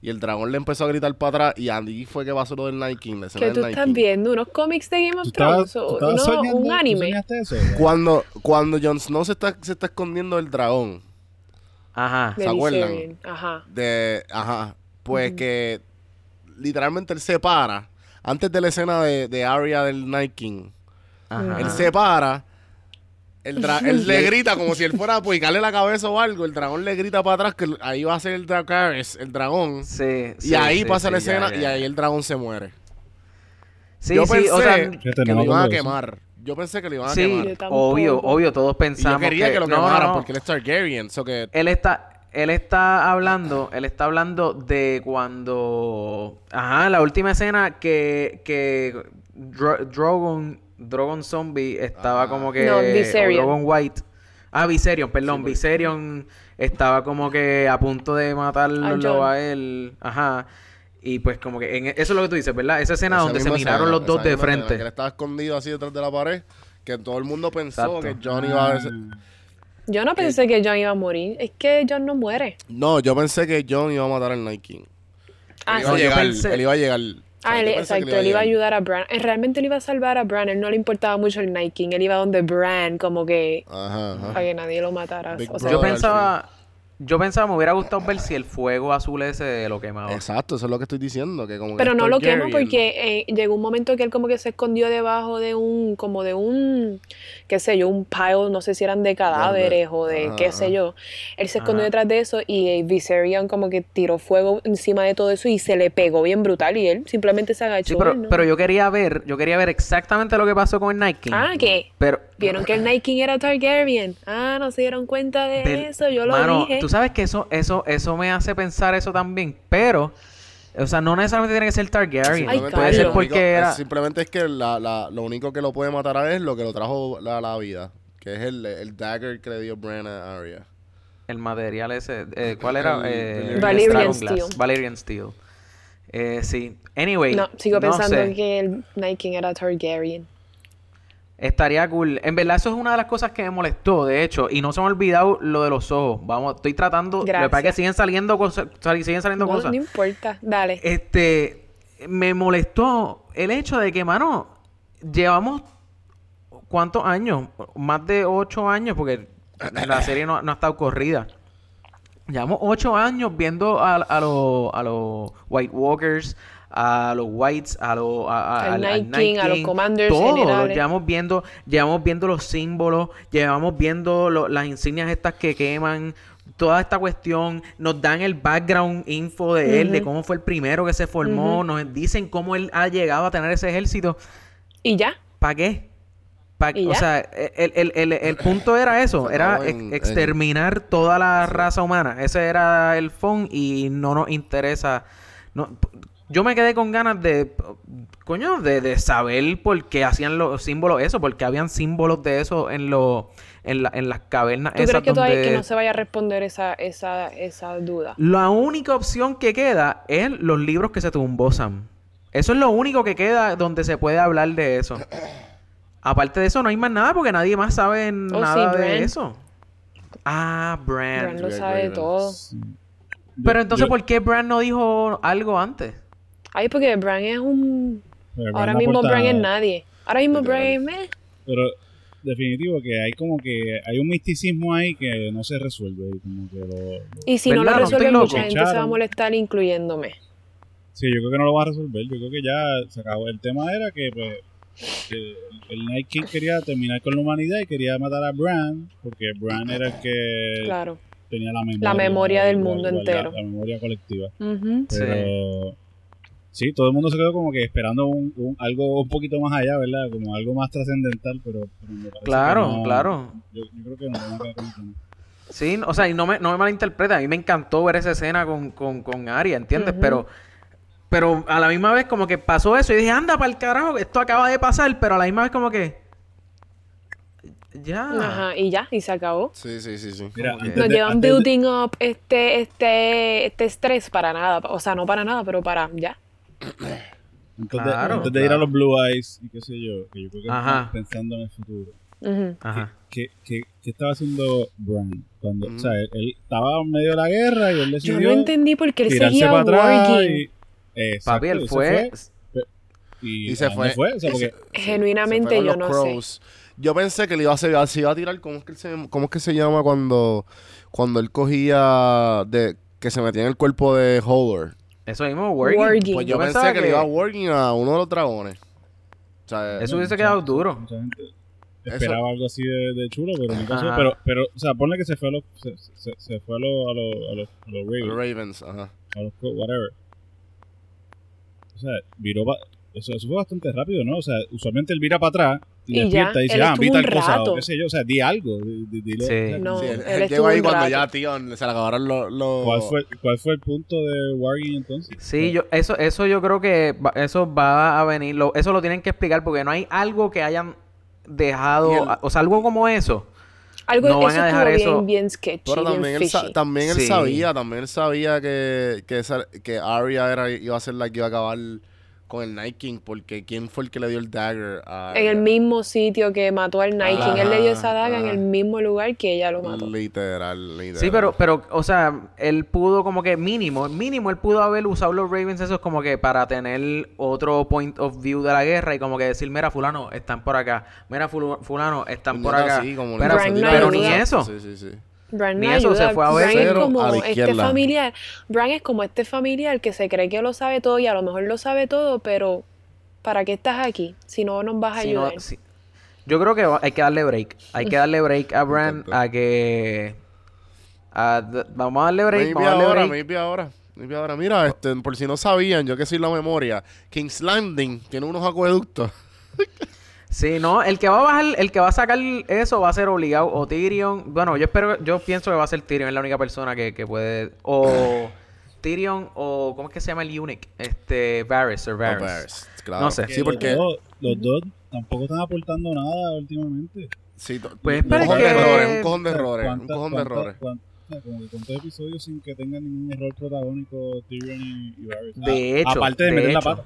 Y el dragón le empezó a gritar para atrás y ahí fue que pasó lo del Night King, la escena ¿Qué del tú Night estás King. viendo? ¿Unos cómics de Game ¿Tú of Thrones? o soñando? un ¿Tú anime? eso? Cuando, cuando Jon Snow se está, se está escondiendo del dragón, Ajá. ¿Se acuerdan? Ajá. de, ajá, pues que literalmente él se para, antes de la escena de, de Arya del Night King, Ajá. él se para, el él le grita como si él fuera a picarle la cabeza o algo, el dragón le grita para atrás que ahí va a ser el Dracarys, el dragón, Sí, y sí, ahí sí, pasa la ya, escena ya, y ahí el dragón se muere. Sí, yo sí, pensé o sea, que lo iban a quemar. Yo pensé que lo iban a sí, quemar. Obvio, obvio, todos Y yo pensamos quería que, lo no, no, quemaran no. porque él es Targaryen, so que él está él está hablando él está hablando de cuando ajá la última escena que que Dro- Drogon Drogon Zombie estaba Ah. como que No, o Viserion. Drogon White ah Viserion perdón Sí, porque- Viserion estaba como que a punto de matarlo A él ajá y pues como que en- eso es lo que tú dices ¿verdad? esa escena esa donde se miraron escena, los dos de escena, frente que él estaba escondido así detrás de la pared, que todo el mundo pensó Exacto. que John iba a verse- Yo no pensé que John iba a morir. Es que John no muere. No, yo pensé que John iba a matar al Night King. Ah, él, iba a sí. llegar, pensé- él iba a llegar. Ah, él, exacto, él iba a ayudar a Bran. Eh, Realmente él iba a salvar a Bran, él no le importaba mucho el Night King, él iba donde Bran, como que Ajá, ajá. para que nadie lo matara. Big O sea, Yo pensaba, yo pensaba, me hubiera gustado ver si el fuego azul ese lo quemaba. Exacto, eso es lo que estoy diciendo. Que como que pero es no lo quema porque eh, llegó un momento que él como que se escondió debajo de un, como de un, qué sé yo, un pile, no sé si eran de cadáveres o de Ajá, qué sé yo. Él se escondió Ajá. detrás de eso y eh, Viserion como que tiró fuego encima de todo eso y se le pegó bien brutal y él simplemente se agachó. Sí, pero, ¿no? pero yo quería ver, yo quería ver exactamente lo que pasó con el Night King. Ah, ¿qué? Pero, Vieron que el Night King era Targaryen. Ah, no se dieron cuenta de Del- eso, yo lo Mano, dije. tú sabes que eso, eso, eso me hace pensar eso también, pero, o sea, no necesariamente tiene que ser Targaryen. Ay, Simplemente Puede es ser porque único- era. simplemente es que la, la, lo único que lo puede matar a él es lo que lo trajo la, la vida. Que es el, el dagger que le dio Bran a Arya. El material ese. eh, ¿Cuál era? Eh, Dragonglass. Steel. Valerian Steel. Eh, sí. Anyway. no, sigo no pensando sé. que el Night King era Targaryen. Estaría cool. En verdad, eso es una de las cosas que me molestó, de hecho. Y no se me ha olvidado lo de los ojos. Vamos, estoy tratando. Lo pasa es que Gracias. siguen saliendo cosas. Siguen saliendo No, cosas. no importa, dale. Este. Me molestó el hecho de que, mano, llevamos. ¿Cuántos años? Más de ocho años, porque la serie no, no ha estado corrida. Llevamos ocho años viendo a, a los a los White Walkers, a los Whites, a los a- a- Al Night King, a los Commanders todos, llevamos viendo, llevamos viendo los símbolos, llevamos viendo lo- las insignias estas que queman, toda esta cuestión, nos dan el background info de él, de cómo fue el primero que se formó, nos dicen cómo él ha llegado a tener ese ejército. Y ya. ¿Para qué? Pa- ¿Y o ya? sea, el, el- el- el punto era eso, era acabó ex- en- exterminar toda la raza humana. Ese era el fondo y no nos interesa. No, yo me quedé con ganas de, coño, de, de saber por qué hacían los símbolos eso, porque habían símbolos de eso en los en, la- en las cavernas ¿Tú esas crees que todavía que no se vaya a responder esa, esa, esa duda? La única opción que queda es los libros que se tumbó Sam. Eso es lo único que queda donde se puede hablar de eso. Aparte de eso, no hay más nada porque nadie más sabe nada sí, de eso. Ah, Bran. Bran lo sabe todo. Pero entonces, ¿por qué Bran no dijo algo antes? Ay, porque Bran es un... pero Ahora mismo Bran es nadie. Ahora mismo. Bran es... meh. Pero definitivo que hay como que hay un misticismo ahí que no se resuelve y como que lo, lo- Y si no lo resuelve, mucha gente se va a molestar, incluyéndome. sí yo creo que no lo va a resolver yo creo que ya se acabó el tema era que pues que el Night King quería terminar con la humanidad y quería matar a Bran porque Bran era el que Claro. tenía la memoria La memoria del mundo entero. la, la memoria colectiva. Sí. pero sí todo el mundo se quedó como que esperando un, un- algo un poquito más allá verdad como algo más trascendental pero, pero me parece que Claro, no- claro. yo, yo creo que no ¿no? Sí, o sea, y no me, no me malinterpreta. A mí me encantó ver esa escena con, con, con Arya, ¿entiendes? Pero pero a la misma vez como que pasó eso y dije, anda para el carajo, esto acaba de pasar, pero a la misma vez como que... Ya. Ajá, y ya, y se acabó. Sí, sí, sí, sí. Mira, antes Nos de- llevan antes de- building up este, este, este estrés para nada. O sea, no para nada, pero para ya. Antes, de, Claro, antes de ir a los Blue Eyes y qué sé yo, que yo creo que Ajá. están pensando en el futuro. Ujú. Ajá. ¿Qué, qué, qué estaba haciendo Bran? Cuando. O sea, él, él estaba en medio de la guerra y él Yo decidió no entendí por qué él tirarse seguía para atrás Wargame. y... Exacto, Papi, él fue... y, Y se ¿a dónde fue. O sea, porque Genuinamente Se fue yo no sé. Yo pensé que le iba a hacer, se iba a tirar, ¿cómo es que, se, cómo es que se llama cuando, cuando él cogía de, que se metía en el cuerpo de Howard? Eso mismo. Wargame. Pues yo, Yo pensé pensaba que, que- le iba a working a uno de los dragones. O sea, Eso hubiese quedado duro. mucha gente esperaba algo así de, de chulo, pero no pasó. Ajá. Pero, pero, o sea, ponle que se fue a los, se, se, se fue a los, a los, a los, a los Ravens, ajá. a los Co- whatever. O sea, viró pa- eso, eso fue bastante rápido, ¿no? O sea, usualmente él vira para atrás y, Y despierta ya, y dice, él ah, vi tal un cosa, o qué sé yo, o sea, di algo. di- di- dile- Sí. o sea, No, Sí, él, él él llegó ahí cuando rato. ya, tío, se le acabaron los... los- ¿Cuál fue, ¿Cuál fue el punto de Wargame entonces? Sí, yo, eso, eso yo creo que va- eso va a venir, lo- eso lo tienen que explicar porque no hay algo que hayan dejado, el- o sea, algo como eso. Algo No van eso a dejar estuvo eso- bien, bien sketchy, Pero bien también él, sa- fishy. también él Sí. sabía, también él sabía que, que, esa- que Arya era, iba a ser la que iba a acabar con el Night King, porque ¿quién fue el que le dio el dagger a En el mismo sitio que mató al Night King. Él le dio esa daga en el mismo lugar que ella lo mató. Literal, literal. Sí, pero, pero, o sea, él pudo como que mínimo, mínimo él pudo haber usado los Ravens esos como que para tener otro point of view de la guerra y como que decir, mira, fulano, están por acá. Mira, fulano, están por acá. sí, como pero, pero ni eso. Sí, sí, sí. Bran Ni no eso, se ayuda. fue a ver Bran es como a la este familiar. Bran es como este familiar que se cree que lo sabe todo y a lo mejor lo sabe todo, pero ¿para qué estás aquí? Si no nos vas a Si no- ayudar. si- Yo creo que va- hay que darle break. Hay que darle break a Bran a que... a vamos a darle break, Maybe vamos a darle ahora, break. maybe ahora. Maybe ahora. Mira, este, por si no sabían, yo que soy la memoria, King's Landing tiene unos acueductos. Sí, no, el que va a bajar, el que va a sacar eso va a ser obligado o Tyrion. Bueno, yo espero, yo pienso que va a ser Tyrion, es la única persona que, que puede. O Tyrion o ¿cómo es que se llama el Eunuch? Este Varys o Varys. Varys, claro. No sé. Sí, porque... Los dos, los dos tampoco están aportando nada últimamente. Sí, Pues, un cojón de errores, un cojón de errores, un ¿cuánta- cojón de errores. como que cuántos episodios sin que tengan ningún error protagónico Tyrion y, y Varys. De A- hecho, aparte de, de meter la pata.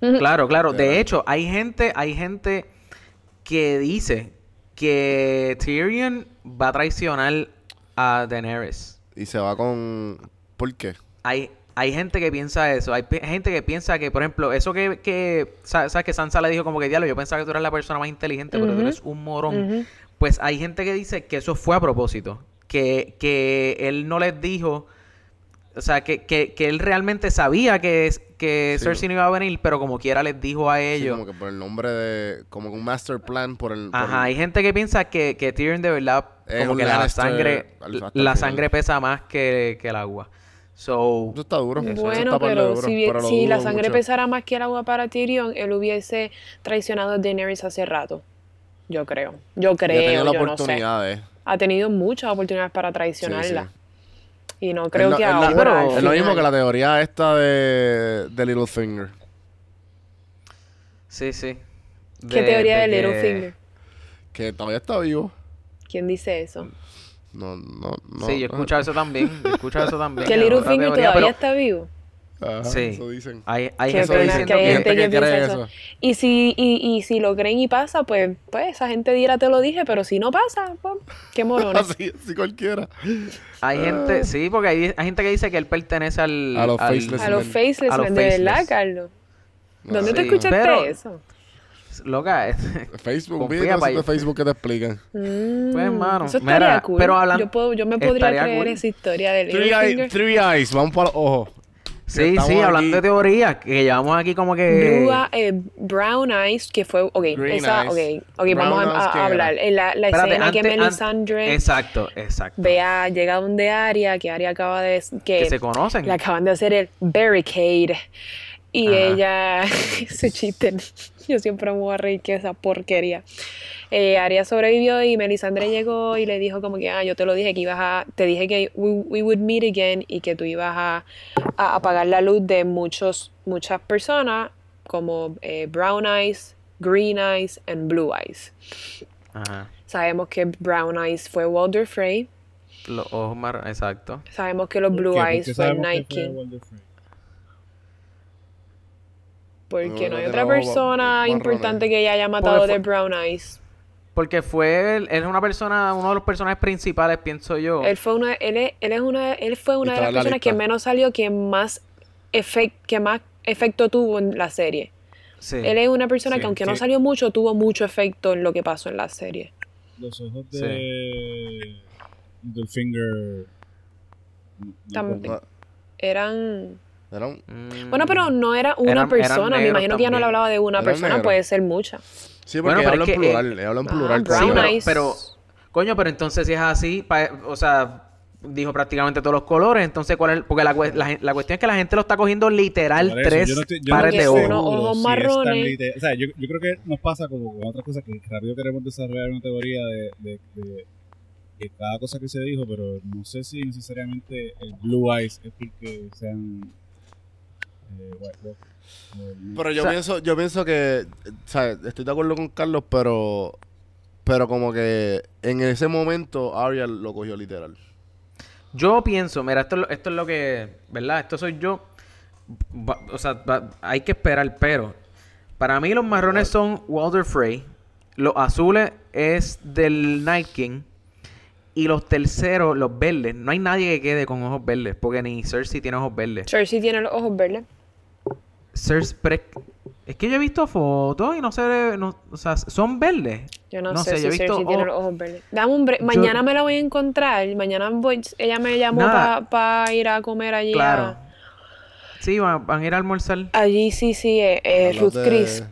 Claro, claro. De hecho, hay gente, hay gente que dice que Tyrion va a traicionar a Daenerys. Y se va con... ¿Por qué? Hay, hay gente que piensa eso. Hay gente que piensa que, por ejemplo, eso que, que sa- sabes que Sansa le dijo como que diablo, yo pensaba que tú eras la persona más inteligente, pero tú eres un morón. Pues hay gente que dice que eso fue a propósito. Que, que él no les dijo. O sea, que, que, que él realmente sabía que, que Sí. Cersei no iba a venir, pero como quiera les dijo a Sí, ellos. como que por el nombre de... Como que un master plan por el... por Ajá, el- hay gente que piensa que, que Tyrion de verdad, Es como que la sangre, la final. sangre pesa más que, que el agua. So, Eso está duro. eso Bueno, está pero duro, si, bien- pero si la sangre mucho. pesara más que el agua para Tyrion, él hubiese traicionado a Daenerys hace rato. Yo creo. Yo Ya creo, tenía la yo no sé. oportunidad, eh. Ha tenido muchas oportunidades para traicionarla. Sí, Y no creo que la- ahora. pero- es lo mismo que la teoría esta de, de Littlefinger. sí, sí. ¿Qué teoría de, que- Littlefinger? Que todavía está vivo. ¿Quién dice eso? No, no, no. sí, yo he escuchado eso también. Yo he escuchado eso también. que Littlefinger todavía pero está vivo. Ajá, Sí. Eso dicen. Hay, hay Qué pena que hay que... gente que piensa cree eso. Y si, y, y si lo creen y pasa, pues, pues esa gente dirá te lo dije, pero si no pasa, pues, qué morones. Así, así cualquiera. Hay gente... Sí, porque hay, hay gente que dice que él pertenece al... A los al- faceless A los faceless, A los men, de verdad, faceless. Carlos. ¿Dónde Sí, te escuchaste pero- eso? Loca, Facebook, videos de Facebook que te explican. Mm, Pues, mano, eso estaría mira, cool. pero hablan- yo, puedo, yo me podría creer cool. esa historia de Three, eye- three eyes, vamos para los ojos. Sí, sí, hablando aquí. de teorías, que llevamos aquí como que... Blue, eh, Brown Eyes, que fue, ok, Green esa, Eyes. ok, ok, vamos a, hablar. En la, la Espérate, escena que antes- Melisandre Exacto, exacto. vea, llega donde Aria, que Aria acaba de, que, Que se conocen. le acaban de hacer el barricade. Y Ajá. ella, ese chiste, yo siempre me voy a reír que esa porquería. Eh, Aria sobrevivió y Melisandre llegó y le dijo como que, ah, yo te lo dije que ibas a, te dije que we, we would meet again y que tú ibas a, a apagar la luz de muchos, muchas personas como eh, Brown Eyes, Green Eyes and Blue Eyes. Ajá. Sabemos que Brown Eyes fue Walder Frey, Los ojos mar... Exacto. sabemos que los ¿Por Blue Eyes fue Night fue King. Porque No, hay otra persona importante que ella haya matado Porque de fue- Brown Eyes. Porque fue... Él, él es una persona... Uno de los personajes principales, pienso yo. Él fue una, él es, él es una, él fue una de las la personas que menos salió, que más efect, que más efecto tuvo en la serie. Sí. Él es una persona Sí, que aunque no salió mucho, tuvo mucho efecto en lo que pasó en la serie. Los ojos de Littlefinger. no- no También. No, Eran... era un- Mm. Bueno, pero no era una Eran- eran persona. Me imagino que ya no le hablaba de una Eran persona, negros. puede ser mucha. Sí, porque Bueno, pero habla es en que, plural. habla en Ah, plural. Brown Sí, pero, coño, pero entonces si es así, pa- o sea, dijo prácticamente todos los colores, entonces cuál es, porque la, cue- la, la cuestión es que la gente lo está cogiendo literal eso, tres yo no estoy- yo pares de ojos. Si marrones. O sea, yo, yo creo que nos pasa como con otras cosas que rápido queremos desarrollar una teoría de, de, de- de cada cosa que se dijo, pero no sé si necesariamente el Blue Eyes es porque sean eh, White Walker. o no. Pero yo O sea- pienso, yo pienso que, o sea, estoy de acuerdo con Carlos, pero, pero como que en ese momento Arya lo cogió literal. Yo pienso, mira, esto, es lo- esto es lo que, ¿verdad? Esto soy yo. va- o sea, va- hay que esperar, pero para mí los marrones son Walter Frey, los azules es del Night King y los terceros, los verdes. No hay nadie que quede con ojos verdes, porque ni Cersei tiene ojos verdes. Cersei tiene los ojos verdes. Cersei, pero es- que yo he visto fotos y no sé, no- o sea, son verdes. Yo no, No sé, sé, si yo he visto Cersei tiene los ojos verdes. Dame un break. Yo- Mañana me la voy a encontrar. Mañana voy... ella me llamó para ir a comer allí. a- Claro. Sí, van, van a ir a almorzar. Allí sí, sí, eh, eh, Ruth de- Chris.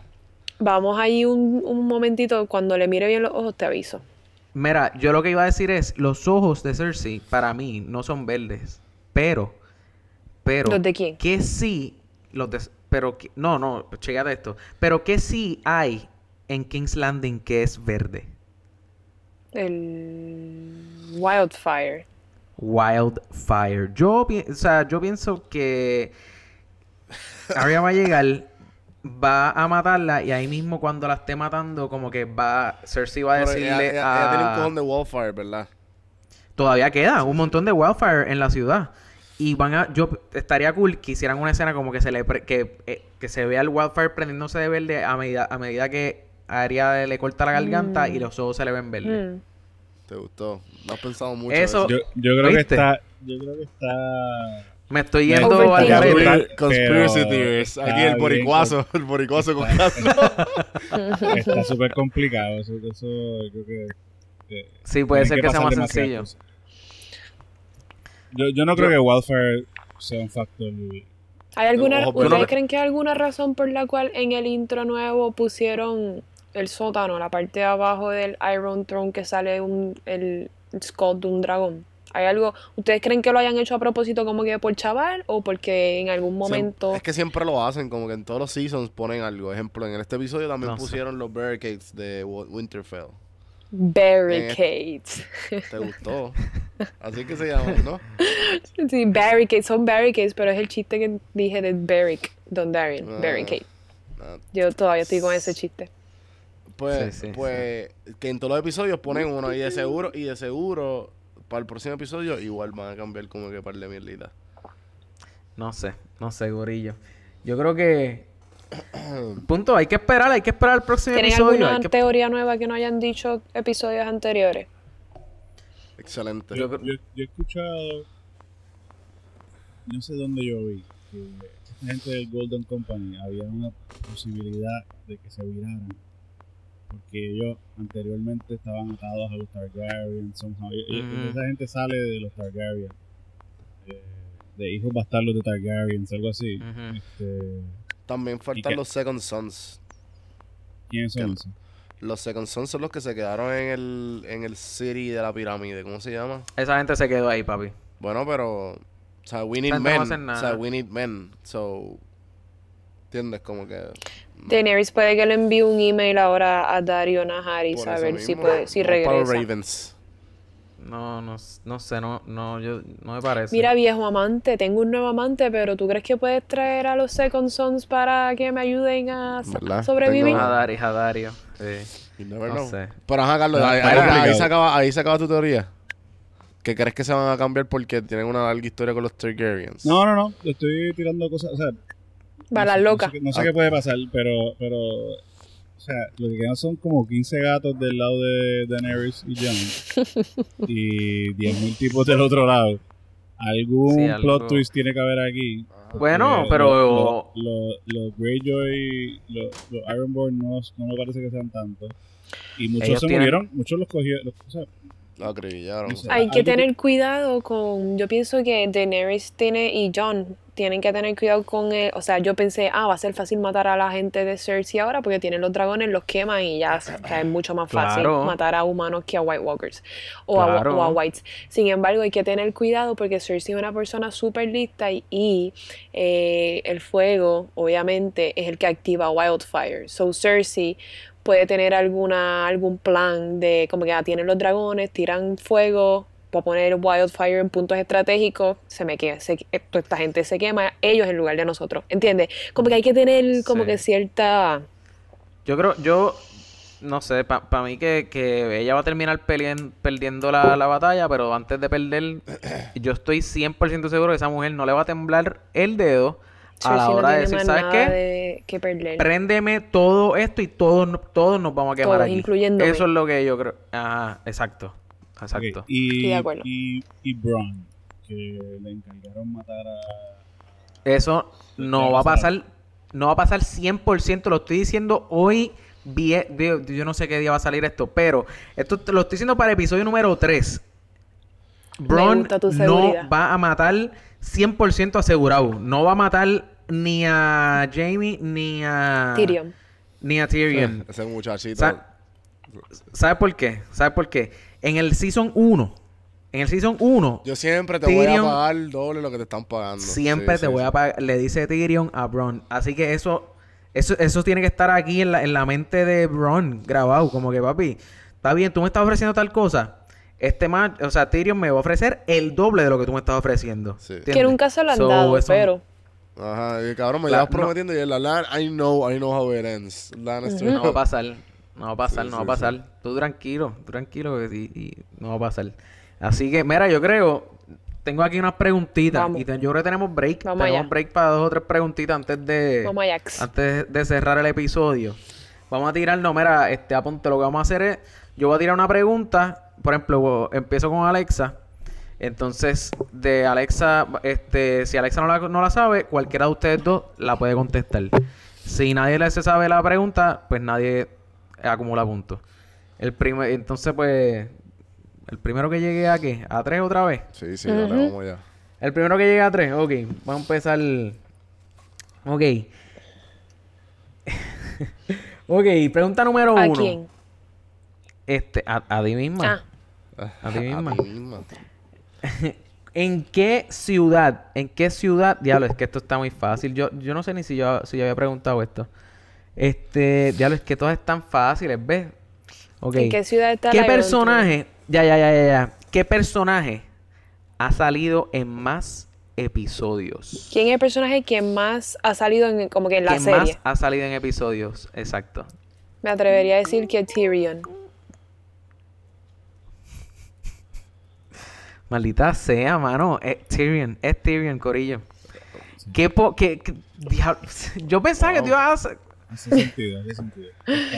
Vamos allí un, un momentito. Cuando le mire bien los ojos, te aviso. Mira, yo lo que iba a decir es, los ojos de Cersei para mí no son verdes, pero, pero, ¿Los de quién? Que sí, los de, pero, que- no, no, chécate esto, pero que sí hay en King's Landing que es verde, El Wildfire. Wildfire. Yo, pi- o sea, yo pienso que Arya va a llegar, va a matarla y ahí mismo cuando la esté matando, como que va, Cersei va a Pero decirle ella, ella- ella a... tiene un cojón de Wildfire, ¿verdad? Todavía queda un montón de wildfire en la ciudad. Y van a, yo estaría cool que hicieran una escena como que se le pre- que, eh, que se vea el wildfire prendiéndose de verde a medida, a medida que Arya le corta la garganta y los ojos se le ven verdes. Mm. ¿Te gustó? No has pensado mucho. Eso- Yo, yo creo que está. Yo creo que está. Me estoy yendo al garete. Conspiracy, theories. Aquí el boricuazo, el boricuazo con Carlos. Está súper complicado. Eso, eso creo que. que Sí, puede ser que sea más sencillo. cosas. Yo, yo no creo Yo- que Wildfire sea un factor. ¿Hay alguna, ¿Ustedes no- creen que hay alguna razón por la cual en el intro nuevo pusieron el sótano, la parte de abajo del Iron Throne que sale un, el skull de un dragón? ¿Hay algo? ¿Ustedes creen que lo hayan hecho a propósito como que por chaval o porque en algún momento... Es que siempre lo hacen, como que en todos los seasons ponen algo. Ejemplo, en este episodio también No sé. pusieron los barricades de Winterfell. Barricades. ¿Te gustó? Así que se llama, ¿no? sí, barricades, son barricades, pero es el chiste que dije de Barrick, Don Darien, Ah. barricade. Ah, Yo todavía estoy con ese chiste. Pues, Sí, sí, pues que en todos los episodios ponen uno y de seguro, y de seguro, para el próximo episodio igual van a cambiar como que par de mierditas. No sé, no sé, gorillo. Yo creo que... Punto, hay que esperar, hay que esperar el próximo ¿Tienen episodio. alguna hay que- teoría nueva que no hayan dicho episodios anteriores? Excelente. Yo, creo- yo- yo he escuchado. No sé dónde yo vi. Que esta gente del Golden Company había una posibilidad de que se viraran. Porque ellos anteriormente estaban atados a los Targaryen. Somehow. Y- y- Ujú. Esa gente sale de los Targaryen. eh, de hijos bastardos de Targaryen, algo así. Este, También faltan los Second Sons. ¿Quiénes son ¿Qué? esos? Los Second Sons son los que se quedaron en el, en el city de la pirámide. ¿Cómo se llama? Esa gente se quedó ahí, papi. Bueno, pero. O sea, we need Esa gente no men. o sea, we need men. So. ¿Entiendes? Como que. Daenerys puede que le envíe un email ahora a Dario Naharis por a eso ver si, mismo, puede, si vamos para los regresa. Ravens. No, no, no sé, no, no, yo, no me parece. Mira, viejo amante, tengo un nuevo amante, pero ¿tú crees que puedes traer a los Second Sons para que me ayuden a sobrevivir? Tengo- A Dario, a Dario. Sí. No know. sé. Pero ajá, Carlos, No, ahí, se acaba, ahí se acaba tu teoría. ¿Que crees que se van a cambiar porque tienen una larga historia con los Targaryens? No, no, no. Estoy tirando cosas. O sea, Balas no sé- locas. No sé, qué- no sé Ah. qué puede pasar, pero, pero. O sea, lo que quedan son como 15 gatos del lado de Daenerys y Jon. y 10.000 tipos del otro lado. Algún Sí, algo- plot twist tiene que haber aquí. Bueno, porque pero... Los lo, lo Greyjoy, los Ironborn no, no me parece que sean tantos. Y muchos Ellos se tienen- murieron, muchos los cogieron. O sea, Lo acribillaron. Hay que tener cuidado con, yo pienso que Daenerys tiene y John tienen que tener cuidado con él, o sea, yo pensé, ah, va a ser fácil matar a la gente de Cersei ahora porque tienen los dragones, los queman y ya, o sea, es mucho más fácil Claro. matar a humanos que a White Walkers o, a, Claro. o a Whites. Sin embargo, hay que tener cuidado porque Cersei es una persona súper lista y, y, eh, el fuego, obviamente, es el que activa Wildfire. So Cersei puede tener alguna algún plan de como que ah, tienen los dragones, tiran fuego, para poner Wildfire en puntos estratégicos, se me quema, se, eh, esta gente se quema, ellos en lugar de nosotros, ¿entiendes? Como que hay que tener como Sí. que cierta... Yo creo, yo no sé, para mí que, que ella va a terminar pelien- perdiendo la, la batalla, pero antes de perder, yo estoy 100% seguro que esa mujer no le va a temblar el dedo a la no hora de decir, ¿sabes qué? de- que perder. Préndeme todo esto y todos, todos nos vamos a quemar Todos, aquí. incluyéndome. Eso es lo que yo creo. Ajá, exacto. Exacto. Ok, Y, Estoy de acuerdo. y, y Braun, que le encargaron matar a... Eso no va a pasar, no va a pasar 100%, lo estoy diciendo hoy, vie- yo no sé qué día va a salir esto, pero esto te lo estoy diciendo para episodio número 3. Braun gusta tu no va a matar 100% asegurado, no va a matar ni a Jamie ni a Tyrion. Ni a Tyrion. Ese muchachito. Sa- ¿Sabes por qué? ¿Sabes por qué? En el Season 1, en el Season 1, Yo siempre te voy a pagar el doble lo que te están pagando. Siempre Sí, te sí, voy sí. a pagar, le dice Tyrion a Bron. Así que eso, eso, eso tiene que estar aquí en la, en la mente de Bron, grabado. Como que, papi, está bien, tú me estás ofreciendo tal cosa. Este man, o sea, Tyrion me va a ofrecer el doble de lo que tú me estás ofreciendo. Sí. Que nunca se lo han So, dado, eso- pero... Ajá, y cabrón, me La- llevas no. prometiendo y él, la, la, I know, I know how it ends. Lannister. No va a pasar. No va a pasar, Sí, no va a sí, pasar. Tú tranquilo, tú tranquilo que sí, y no va a pasar. Así que, mira, yo creo, tengo aquí unas preguntitas Vamos. y te- yo creo que tenemos break. Vamos tenemos allá. break para dos o tres preguntitas antes de Vamos antes de cerrar el episodio. Vamos a tirar, no, mira, este, apunte, lo que vamos a hacer es, yo voy a tirar una pregunta, por ejemplo, empiezo con Alexa. Entonces, de Alexa, este, si Alexa no la, no la sabe, cualquiera de ustedes dos la puede contestar. Si nadie le se sabe la pregunta, pues nadie acumula puntos. El primer, entonces, pues, el primero que llegue a qué? ¿A tres otra vez? Sí, sí, dale, Ujú. vamos allá. El primero que llegue a tres, ok. Vamos a empezar. Ok. ok, pregunta número ¿A uno. quién? Este, a, a ti misma. Ah, A ti misma. ti misma. ¿En qué ciudad? ¿En qué ciudad? Diablo, es que esto está muy fácil. Yo, yo no sé ni si yo, si yo había preguntado esto. Este, diablo, es que todas están fáciles, ¿ves? Ok. ¿En qué ciudad está ¿Qué Lion personaje? Ya, ya, ya, ya, ya. ¿Qué personaje ha salido en más episodios? ¿Quién es el personaje que más ha salido en, como que en la ¿Qué serie? más ha salido en episodios? Exacto. Me atrevería a decir que Tyrion. Maldita sea, mano. Es Tyrion. Es Tyrion, Corillo. ¿Qué po qué? Yo pensaba que tú ibas a... Hace sentido, hace sentido.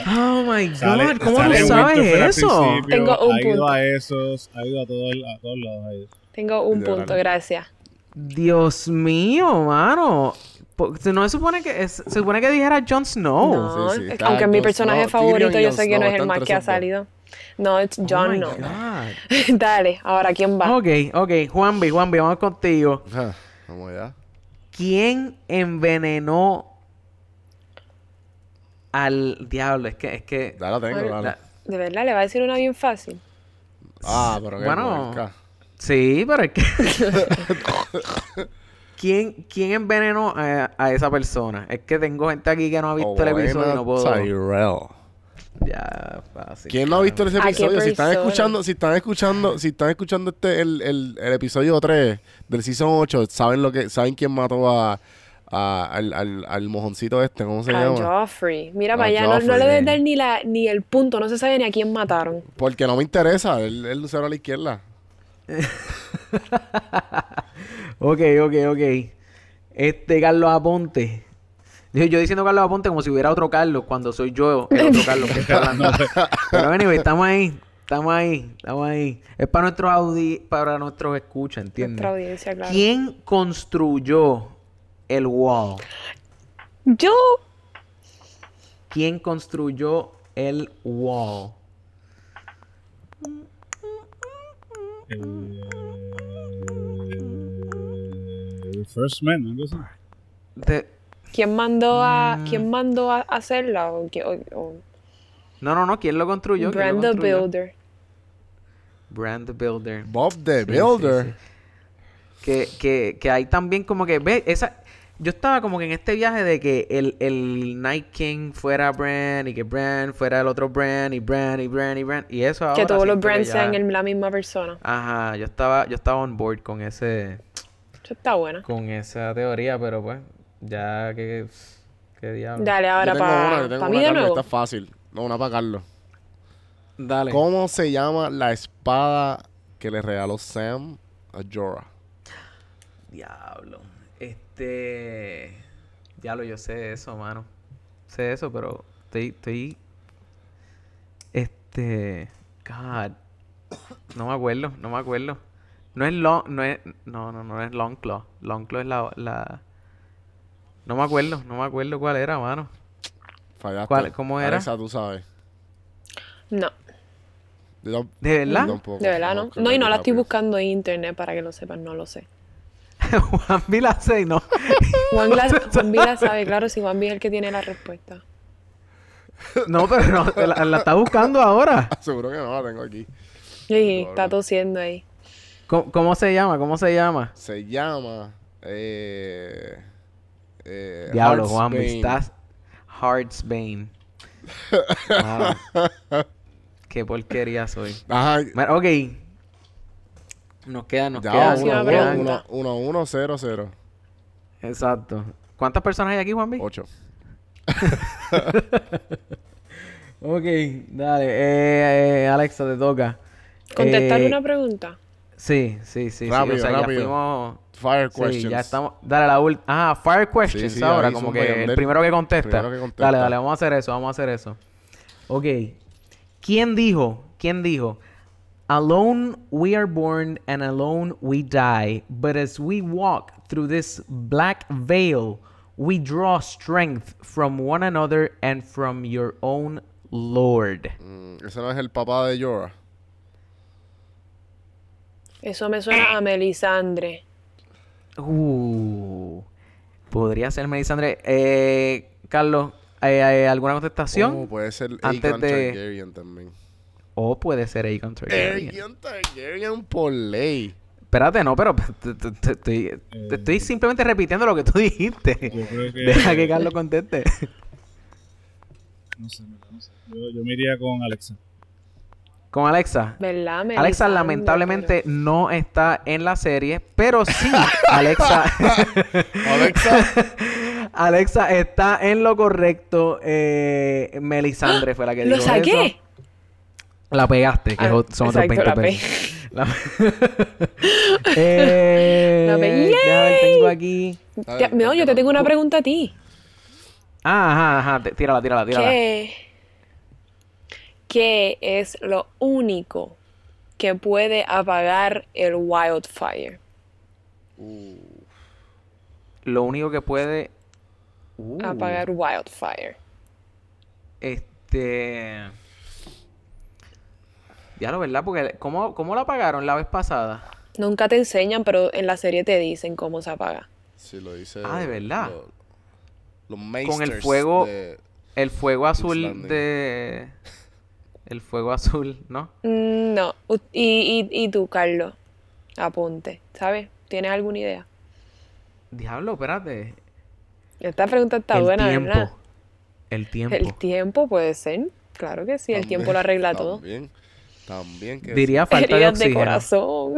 Oh my God. Sale- ¿Cómo sale tú sabes Winterfell eso? Tengo un ha ido a esos, ha ido a, todo el- a todos lados. ha ido. Tengo un punto, gracias. Dios mío, mano. No se supone que es- se supone que dijera Jon Snow. No, sí, aunque mi personaje Snow, favorito Tyrion yo sé que no es el más que ha salido. No, es Oh Jon my no. God. Dale, ahora ¿quién va? Ok, ok. Juanvi, Juanvi, vamos contigo. Vamos allá. ¿Quién envenenó al diablo? Es que, es que. Ya la tengo, Bueno, dale. la- De verdad, le va a decir una bien fácil. Ah, pero qué Bueno. Sí, pero es que. ¿Quién, ¿Quién envenenó a, a esa persona? Es que tengo gente aquí que no ha visto el Owain episodio y no puedo. Tyrell. Ya, fácil. ¿Quién no ha visto ese ¿A qué episodio? Si están escuchando, si están escuchando, si están escuchando este el, el, el episodio 3 del season 8, saben lo que saben quién mató a, a- al, al, al mojoncito este, ¿cómo se A llama? Joffrey. Mira A para allá, no, no le debes dar ni, la, ni el punto, no se sabe ni a quién mataron. Porque no me interesa, él, él lucero a la izquierda. Ok, ok, ok. Este Carlos Aponte. Yo, yo diciendo Carlos Aponte como si hubiera otro Carlos cuando soy yo el otro Carlos que está hablando. Pero anyway, estamos ahí. Estamos ahí. Estamos ahí. Es para nuestros audi para nuestros escuchas, ¿entiendes? Nuestra audiencia, claro. ¿Quién construyó el wall? Yo, ¿Quién construyó el wall? El First Man, así. ¿Quién mandó a, Mm. ¿quién mandó a hacerla? O, o- o- No, no, no. ¿Quién lo construyó? ¿Quién lo Brand the? Builder. Brand the Builder. Bob the Sí, Builder. sí, sí. Que, que, que hay también como que, ve, esa... Yo estaba como que en este viaje de que el, el Night King fuera Brand y que Brand fuera el otro Brand y Brand y Brand y Brand y eso ahora que todos los brands ya- sean el- la misma persona. Ajá, yo estaba, yo estaba on board con ese, Eso está buena. con esa teoría, pero pues, ya que, qué diablo. Dale, ahora tengo una, yo para tengo mí una, de nuevo. está fácil. No, una para Carlos. Dale. ¿Cómo se llama la espada que le regaló Sam a Jorah? Diablo. Este. Diablo, yo sé eso, mano. Sé eso, pero estoy, estoy... Este... God. No me acuerdo, no me acuerdo. No es long... No es... No, no, no es Long Claw. Long Claw es la... la... No me acuerdo, no me acuerdo cuál era, mano. Fallaste. ¿Cuál- cómo era? Alexa, tú sabes. No, Yo ¿De verdad? tampoco. de verdad no. No, y no la estoy buscando en internet para que lo sepan, no lo sé. Juan Vila 6, no. Juan, la, Juan B la sabe, claro, si Juan B es el que tiene la respuesta. No, pero no, la, la está buscando ahora. Seguro que no la tengo aquí. Sí, está tosiendo ahí. ¿Cómo, cómo se llama? ¿Cómo se llama? Se llama. Eh, eh, Diablo, Hearts Juan, Bane. estás Heartsbane. Wow. Qué porquería soy. Ajá. Mira, ok. Nos queda, nos Ya, queda. Próxima uno, nos queda- pregunta. uno, uno, uno, cero, cero. Exacto. ¿Cuántas personas hay aquí, Juan B? Ocho. Ok, dale. Eh, eh, Alexa, te toca. ¿Contestar Eh, una pregunta? Sí, sí, sí. sí. Rápido, O sea, rápido. ya fuimos... Fire Sí, questions. ya estamos. Dale la última. Ah, fire questions Sí, sí, ahora, como que el primero que contesta. Primero que contesta. Dale, dale, vamos a hacer eso, vamos a hacer eso. Ok. ¿Quién dijo? ¿Quién dijo? Alone we are born and alone we die, but as we walk through this black veil, we draw strength from one another and from your own Lord. Mm, ese no es el papá de Jorah. Eso me suena a Melisandre. Uh, podría ser Melisandre. Eh, Carlos, eh, eh, ¿alguna contestación? Oh, puede ser Antes Aegon de- Targaryen también. O puede ser Aegon Targaryen. Aegon Targaryen por ley. Espérate, no, pero te, te- te- estoy, te estoy simplemente repitiendo lo que tú dijiste. Yo creo que. Deja que Carlos conteste. No sé, no sé. Yo, yo me iría con Alexa. Con Alexa. ¿Verdad? Alexa Melisandre, lamentablemente no está en la serie, pero sí, Alexa, Alexa. Alexa está en lo correcto. Eh, Melisandre fue la que dijo ¡Lo saqué! eso. La pegaste, que Ah, son otros exacto, 20 la pesos. La... eh, La pegué. ver, tengo aquí. Ya- no, yo te tengo una pregunta a ti. Ah, ajá, ajá. Tírala, tírala, tírala. ¿Qué, ¿Qué es lo único que puede apagar el wildfire? Uh, Lo único que puede. Uh, Apagar wildfire. Este. Ya lo, ¿verdad? Porque ¿cómo, ¿cómo la apagaron la vez pasada? Nunca te enseñan, pero en la serie te dicen cómo se apaga. sí, lo dice. Ah, ¿de verdad? lo- Los Con el fuego- de- El fuego azul de. El fuego azul, ¿no? No. Y, y, y tú, Carlos, apunte. ¿Sabes? ¿Tienes alguna idea? Diablo, espérate. Esta pregunta está el buena, tiempo. ¿verdad? El tiempo. El tiempo puede ser. Claro que sí, el tiempo lo arregla todo. También. También que Diría falta de Heridas de oxígeno. corazón.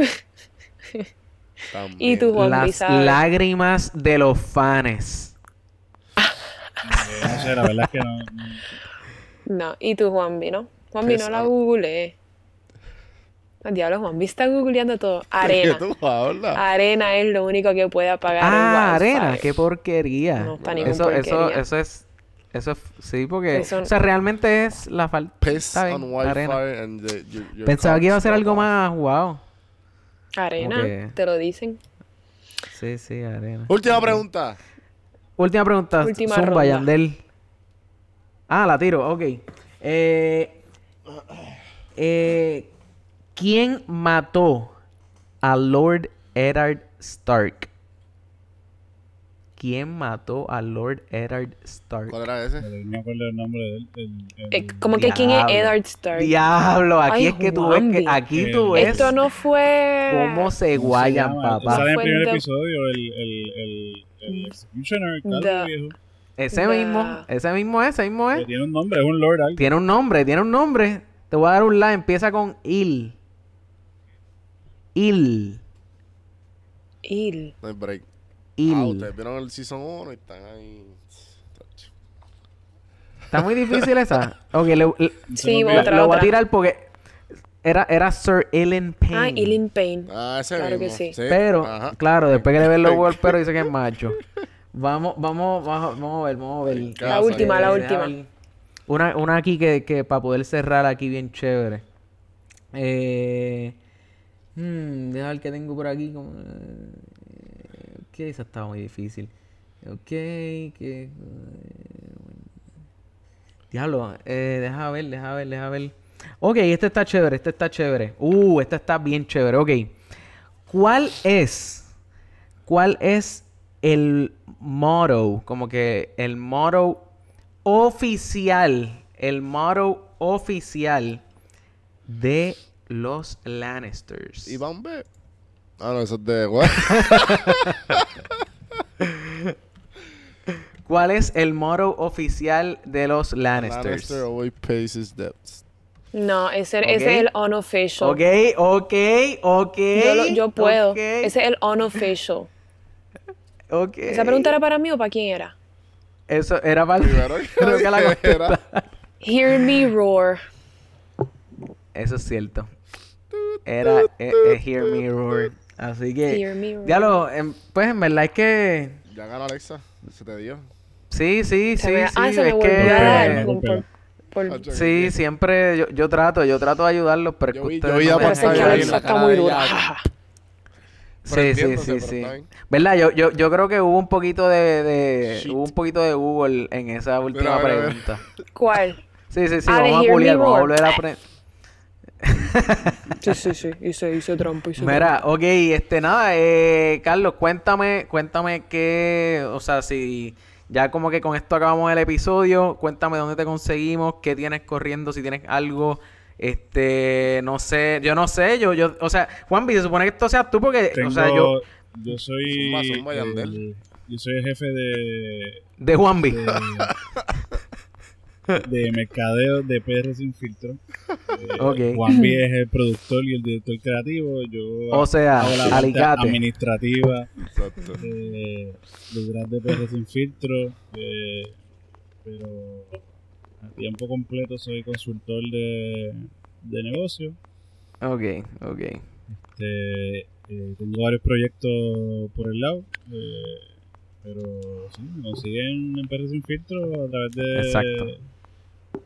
sí, también. y tú, Juan Las lágrimas de los fans. Eh, no sé, la verdad es que no. no- y tú, Juanvi, ¿no? Juanvi, no la googleé. Al diablo, Juanvi está googleando todo. ¿De Arena. qué tú hablas? Arena es lo único que puede apagar el Ah, wildfire. arena, qué porquería. No está ningún eso, eso, porquería. eso es. Eso es. Sí, porque. Eso- O sea, realmente es la falta. Pensaba que iba a ser algo más. Wow. Arena, que- te lo dicen. Sí, sí, arena. Última pregunta. Última pregunta. Última Zumba, ronda. Yandel. Ah, la tiro, ok. Eh, eh, ¿Quién mató a Lord Eddard Stark? ¿Quién mató a Lord Eddard Stark? ¿Cuál era ese? no me acuerdo el nombre de él. el- el- Eh, como que quién es Diablo. Eddard Stark. Diablo, aquí Ay, es que tú ves que aquí tú ves Esto no fue. cómo se ¿cómo guayan, papá. Sale en el primer de- episodio el, el, el, el Executioner, The- calvo viejo. Ese mismo, ese mismo es, ese mismo Que es. tiene un nombre, es un Lord algo. Tiene un nombre, tiene un nombre. Te voy a dar un la, empieza con Il. Il. Il. No hay break. Il. Ah, ustedes vieron el Season 1 y están ahí. Está muy difícil esa. Ok, le, le- Sí, me olvidó. otra, lo voy a tirar porque era, era Sir Ellen Payne. Ah, Ilin Payne. Ah, ese Claro que mismo. sí. Pero, Ajá. claro, después que le ven los golperos dice que es macho. Vamos, vamos, vamos, vamos a ver, vamos a ver. La última, la última. Una, una aquí que, que para poder cerrar aquí bien chévere. Eh, hmm, deja ver qué tengo por aquí. Como, eh, ok, esa estaba muy difícil. Ok, que... eh, Diablo, eh, deja ver, deja ver, deja ver. Ok, este está chévere, este está chévere. Uh, este está bien chévere, ok. ¿Cuál es, cuál es el motto, como que el motto oficial, el motto oficial de los Lannisters? Iván B. Ah, no, eso es de... what? ¿Cuál es el motto oficial de los Lannisters? Lannister always pays his debts. No, ese, Ok. ese es el unofficial. Ok, ok, ok. Yo, lo- yo puedo. ok, Ese es el unofficial. Ok. ¿Esa pregunta era para mí o para quién era? Eso era para... Creo que la era-. Hear me roar. Eso es cierto. Era eh, eh, Hear Me Roar. Así que... Hear me roar. Diablo, em, pues en verdad es que... Ya ganó Alexa. Se te dio. Sí, sí, Se sí, me- sí. ah, se es que... a dar. por- Hacho, Sí, siempre yo, yo trato, yo trato de ayudarlos, pero es Yo que vi- yo vi no a Alexa la está muy de dura. Sí, sí, sí, pero sí. ¿Verdad? Yo, yo, yo creo que hubo un poquito de, de Shit. hubo un poquito de Google en esa última mira, mira. pregunta. ¿Cuál? Sí, sí, sí, Ah, de vamos a Hear Me puliar, vamos a volver a pre- Sí, sí, sí. Hice, hice trampa, hice Mira, ok, este, nada, eh, Carlos, cuéntame, cuéntame qué, o sea, si ya como que con esto acabamos el episodio, cuéntame dónde te conseguimos, qué tienes corriendo, si tienes algo, este, no sé, yo no sé, yo, yo, o sea, Juanvi, se supone que esto seas tú porque, Tengo, o sea, yo, yo soy. Zumba, zumba, el- yo soy el jefe de. de Juanvi. de, de mercadeo de PR Sin Filtro. Eh, Ok. Juanvi es el productor y el director creativo. Yo O sea, hago la alicate. administrativa Exacto. eh, detrás de PR Sin Filtro. eh, pero a tiempo completo soy consultor de, de negocio. Ok, ok. Este, eh, tengo varios proyectos por el lado. eh, pero sí, me consiguen en Sin Filtro a través de, Exacto.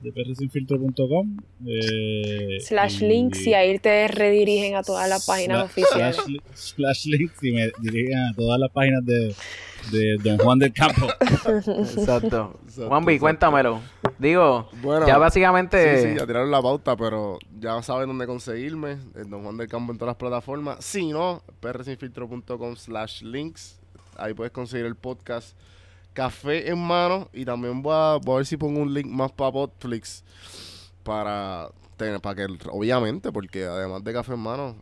De prsinfiltro.com. Eh, Slash y- links y ahí te redirigen a todas las páginas Sla- oficiales. Slash, li- slash links y me dirigen a todas las páginas de, de Don Juan del Campo. Exacto. Exacto, Juanvi, exacto. cuéntamelo. Digo, Bueno, ya básicamente... Sí, sí, ya tiraron la pauta, pero ya saben dónde conseguirme. El Don Juan del Campo en todas las plataformas. Si no, prsinfiltro.com slash links. Ahí puedes conseguir el podcast Café en mano. Y también voy a, voy a ver si pongo un link más para Podflix. Para, tener, para que, obviamente, porque además de Café en mano,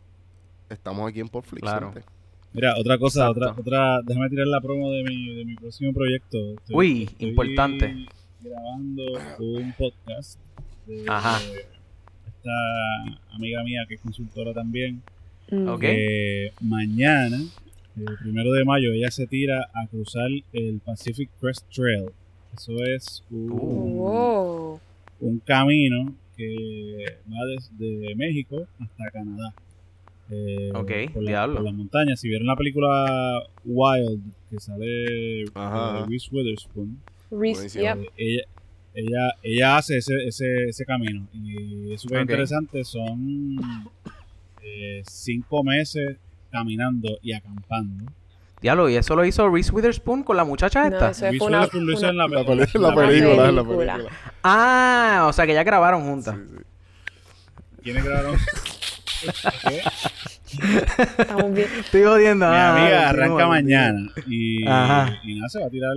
estamos aquí en Podflix. Claro. gente. Mira, otra cosa, Exacto. otra, otra, déjame tirar la promo de mi, de mi próximo proyecto. Estoy- Uy, estoy importante. grabando un podcast de Ajá. esta amiga mía que es consultora también. Mm. Ok. que mañana, el primero de mayo, ella se tira a cruzar el Pacific Crest Trail. Eso es un, un camino que va desde México hasta Canadá. Eh, Ok, por, la- diablo. por las montañas. Si vieron la película Wild, que sale Ajá. eh, Reese Witherspoon, Reese, yep. eh, ella, ella, ella hace ese, ese, ese camino y es súper interesante. Son eh, cinco meses caminando y acampando. Diablo, y eso lo hizo Reese Witherspoon con la muchacha No, esta. eso Reese una, Witherspoon lo hizo una- en la, La, en peli- la Una película, en la película. película. Ah, o sea que ya grabaron juntas. Sí, sí. ¿Quiénes grabaron? ¿Qué? Estamos bien. Estoy jodiendo. Mi ah, amiga arranca mañana y, Ajá. y nada, se va a tirar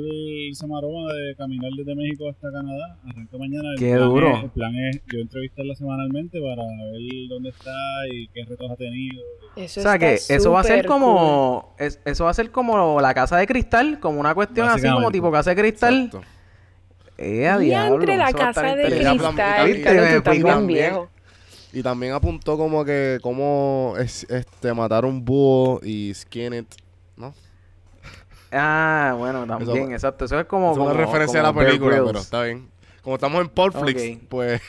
esa maroma de caminar desde México hasta Canadá. Arranca mañana. El Qué plan duro. es- el plan es yo entrevistarla semanalmente para ver dónde está y qué retos ha tenido. Eso O sea que eso va a ser como es- eso va a ser como la casa de cristal, como una cuestión así como tipo casa de cristal. Exacto. Eh, diablo, Diantre, la casa de cristal. Viste, me fui viejo. Y también apuntó como que cómo es, este matar un búho y skin it, ¿no? Ah, bueno, también, Eso- exacto. Eso es como es una como- referencia a la película, pero está bien. Como estamos en Ok. pues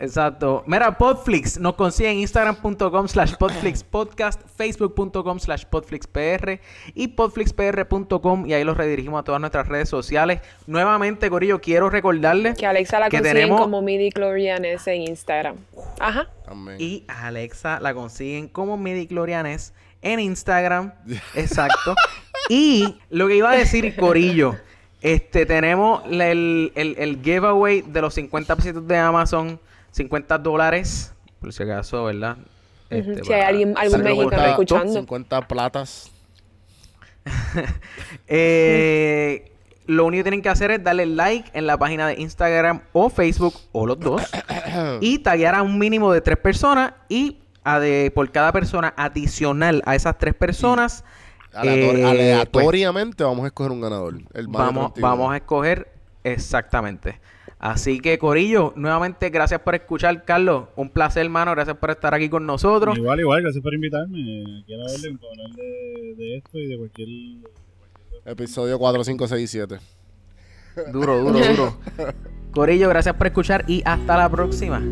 Exacto. Mira, Podflix nos consigue en instagram.com slash podflixpodcast, facebook.com slash podflixpr y podflixpr.com y ahí los redirigimos a todas nuestras redes sociales. Nuevamente, Corillo, quiero recordarles Que Alexa la que consiguen tenemos- como midi Clorianes en Instagram. Ajá. También. y a Alexa la consiguen como Midiclorianes en Instagram. Exacto. y lo que iba a decir, Corillo, este tenemos el, el, el giveaway de los 50 pesitos de Amazon, 50 dólares, por si acaso, ¿verdad? Este, Si hay alguien- algún mexicano escuchando. 50 platas. Eh, lo único que tienen que hacer es darle like en la página de Instagram o Facebook o los dos y taguear a un mínimo de tres personas y a de, por cada persona adicional a esas tres personas Aleator- eh, pues, aleatoriamente vamos a escoger un ganador. El vamos, 31. vamos a escoger exactamente. Así que Corillo, nuevamente gracias por escuchar, Carlos. Un placer, hermano. Gracias por estar aquí con nosotros. Igual, igual, gracias por invitarme. Quiero hablar, para hablar de, de esto y de cualquier. Episodio 4, 5, 6 y 7. Duro, duro, duro. Corillo, gracias por escuchar y hasta la próxima.